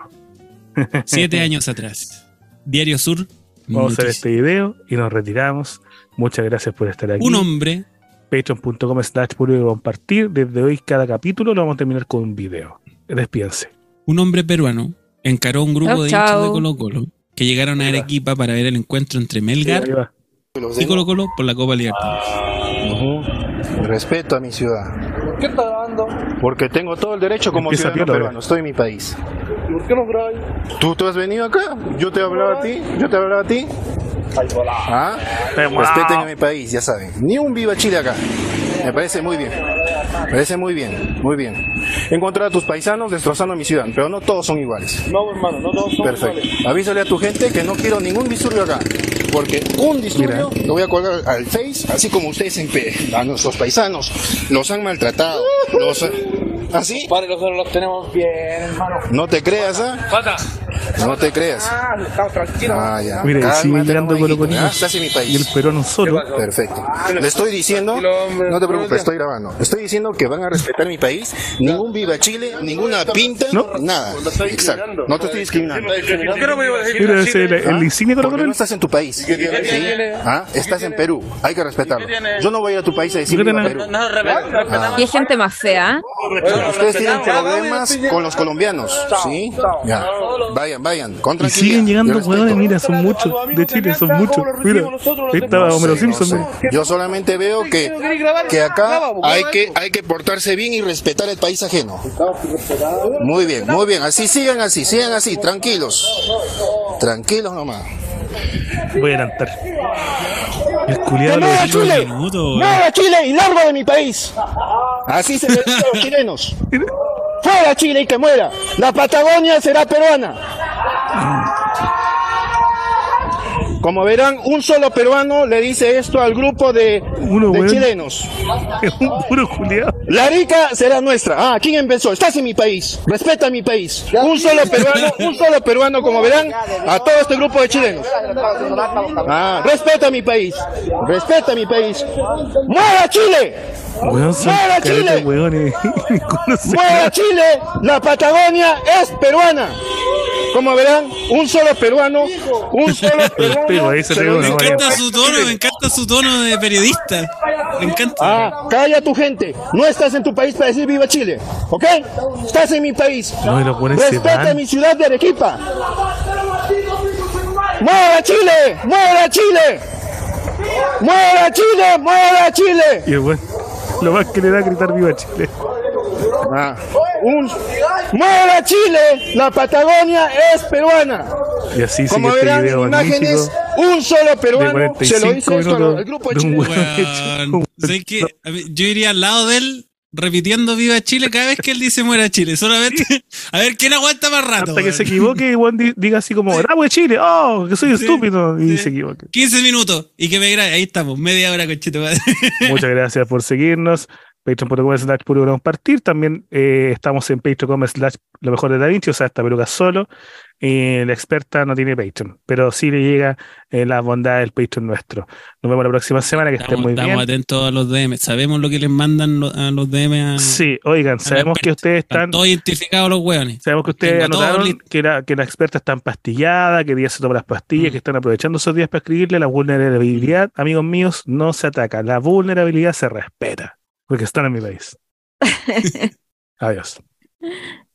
Siete años atrás. Diario Sur. Vamos a hacer este video y nos retiramos. Muchas gracias por estar aquí. Un hombre Patreon.com slash público compartir. Desde hoy cada capítulo lo vamos a terminar con un video. Despídense. Un hombre peruano encaró a un grupo Chau, de hinchas de Colo Colo que llegaron a Arequipa para ver el encuentro entre Melgar y. Colo Colo por la Copa Libertadores. Respeto a mi ciudad. ¿Qué está grabando? Porque tengo todo el derecho como Empieza ciudadano peruano. Estoy en mi país. ¿Por qué no grabáis? ¿Tú, ¿Tú has venido acá? ¿Yo te he hablado a ti? ¿Yo te he hablado a ti? ¿Ah? Respeten a mi país, ya saben. Ni un viva Chile acá. Me parece muy bien. Me parece muy bien, muy bien. Encontrado a tus paisanos destrozando mi ciudad, pero no todos son iguales. No, hermano, no todos son Perfecto. iguales. Avísale a tu gente que no quiero ningún disturbio acá. Porque un disturbio lo voy a colgar al Face, así como ustedes en P, a nuestros paisanos. Los han maltratado. Los ¿Así? Padre, nosotros los tenemos bien, hermano. No te creas, ¿ah? Pata. No te creas. Ah, estamos tranquilos. Ah, ya. Mira, Cálmate, siguen llegando nomás, hijito, coloconinos. ¿ah? Estás en mi Y el país. peruano solo. Perfecto. Le estoy diciendo, no te preocupes, estoy grabando. Estoy diciendo que van a respetar mi país. Ningún viva Chile, ninguna pinta, No. nada. Exacto. No te estoy discriminando. ¿Por qué no me iba a decir Mira, así ese, el, el insignia Porque no estás en tu país. ¿Sí? ¿Ah? Estás en Perú. Hay que respetarlo. Yo no voy a ir a tu país a decir ¿Por qué viva Perú. Respetamos. Y hay gente más fea. ¿eh? Ustedes tienen problemas con los colombianos, ¿sí? Ya. Vayan, vayan, con Y siguen llegando hueones, mira, son muchos. De Chile, son muchos. Mira, ahí estaba Homero Simpson. Yo solamente veo que, acá hay que, hay que portarse bien y respetar el país ajeno. Muy bien, muy bien. Así sigan así, sigan así, tranquilos. Tranquilos nomás. Voy a adelantar. El culiado lo ¡Mueva dejó. Chile! minuto, güey. ¡Mueva Chile y largo de mi país! Así se le dice a los chilenos. ¡Fuera Chile y que muera! La Patagonia será peruana. Como verán, un solo peruano le dice esto al grupo de, Uno, de weón. chilenos. Es un puro culiado. La rica será nuestra. Ah, ¿quién empezó? Estás en mi país. Respeta mi país. Un solo peruano, un solo peruano, como verán, a todo este grupo de chilenos. Ah, respeta mi país. Respeta mi país. ¡Muera Chile! ¡Muera Chile! ¡Muera Chile! La Patagonia es peruana. Como verán, un solo peruano, un solo peruano. Me encanta su tono, me encanta su tono de periodista. Me encanta. Ah, calla tu gente. No estás en tu país para decir viva Chile. ¿Ok? Estás en mi país. No, Respeta mi ciudad de Arequipa. ¡Muera Chile! ¡Muera Chile! ¡Muera Chile! ¡Muera Chile! Y weón, lo más que le da a gritar viva Chile. Ah, un- ¡Muera Chile! La Patagonia es peruana. Y así Como este verán en video imágenes, un solo peruano se 45 lo dice esto al- grupo de. A mí- Yo iría al lado de él repitiendo Viva Chile cada vez que él dice muera Chile. Solamente a ver quién aguanta más rato. Hasta que se equivoque y di- diga así como, ¡Bravo de Chile! ¡Oh! Que soy Sí, estúpido. Y sí. se equivoque. 15 minutos y que me grabe. Ahí estamos, media hora, conchito. madre. Muchas gracias por seguirnos. Patreon.com slash puro compartir. También eh, estamos en Patreon.com slash lo mejor de Da Vinci, o sea, esta peluca solo. Y la experta no tiene Patreon, pero sí le llega eh, la bondad del Patreon nuestro. Nos vemos la próxima semana, que estén Estamos, muy estamos bien. atentos a los DM. Sabemos lo que les mandan lo- a los DM. A, Sí, oigan, sabemos que ustedes Están están todos identificados los hueones. Sabemos que ustedes Tengo anotaron que la, que la experta está empastillada, que día se toma las pastillas, Mm. que están aprovechando esos días para escribirle la vulnerabilidad. Amigos míos, no se ataca. La vulnerabilidad se respeta. Porque están en mi país. Adiós.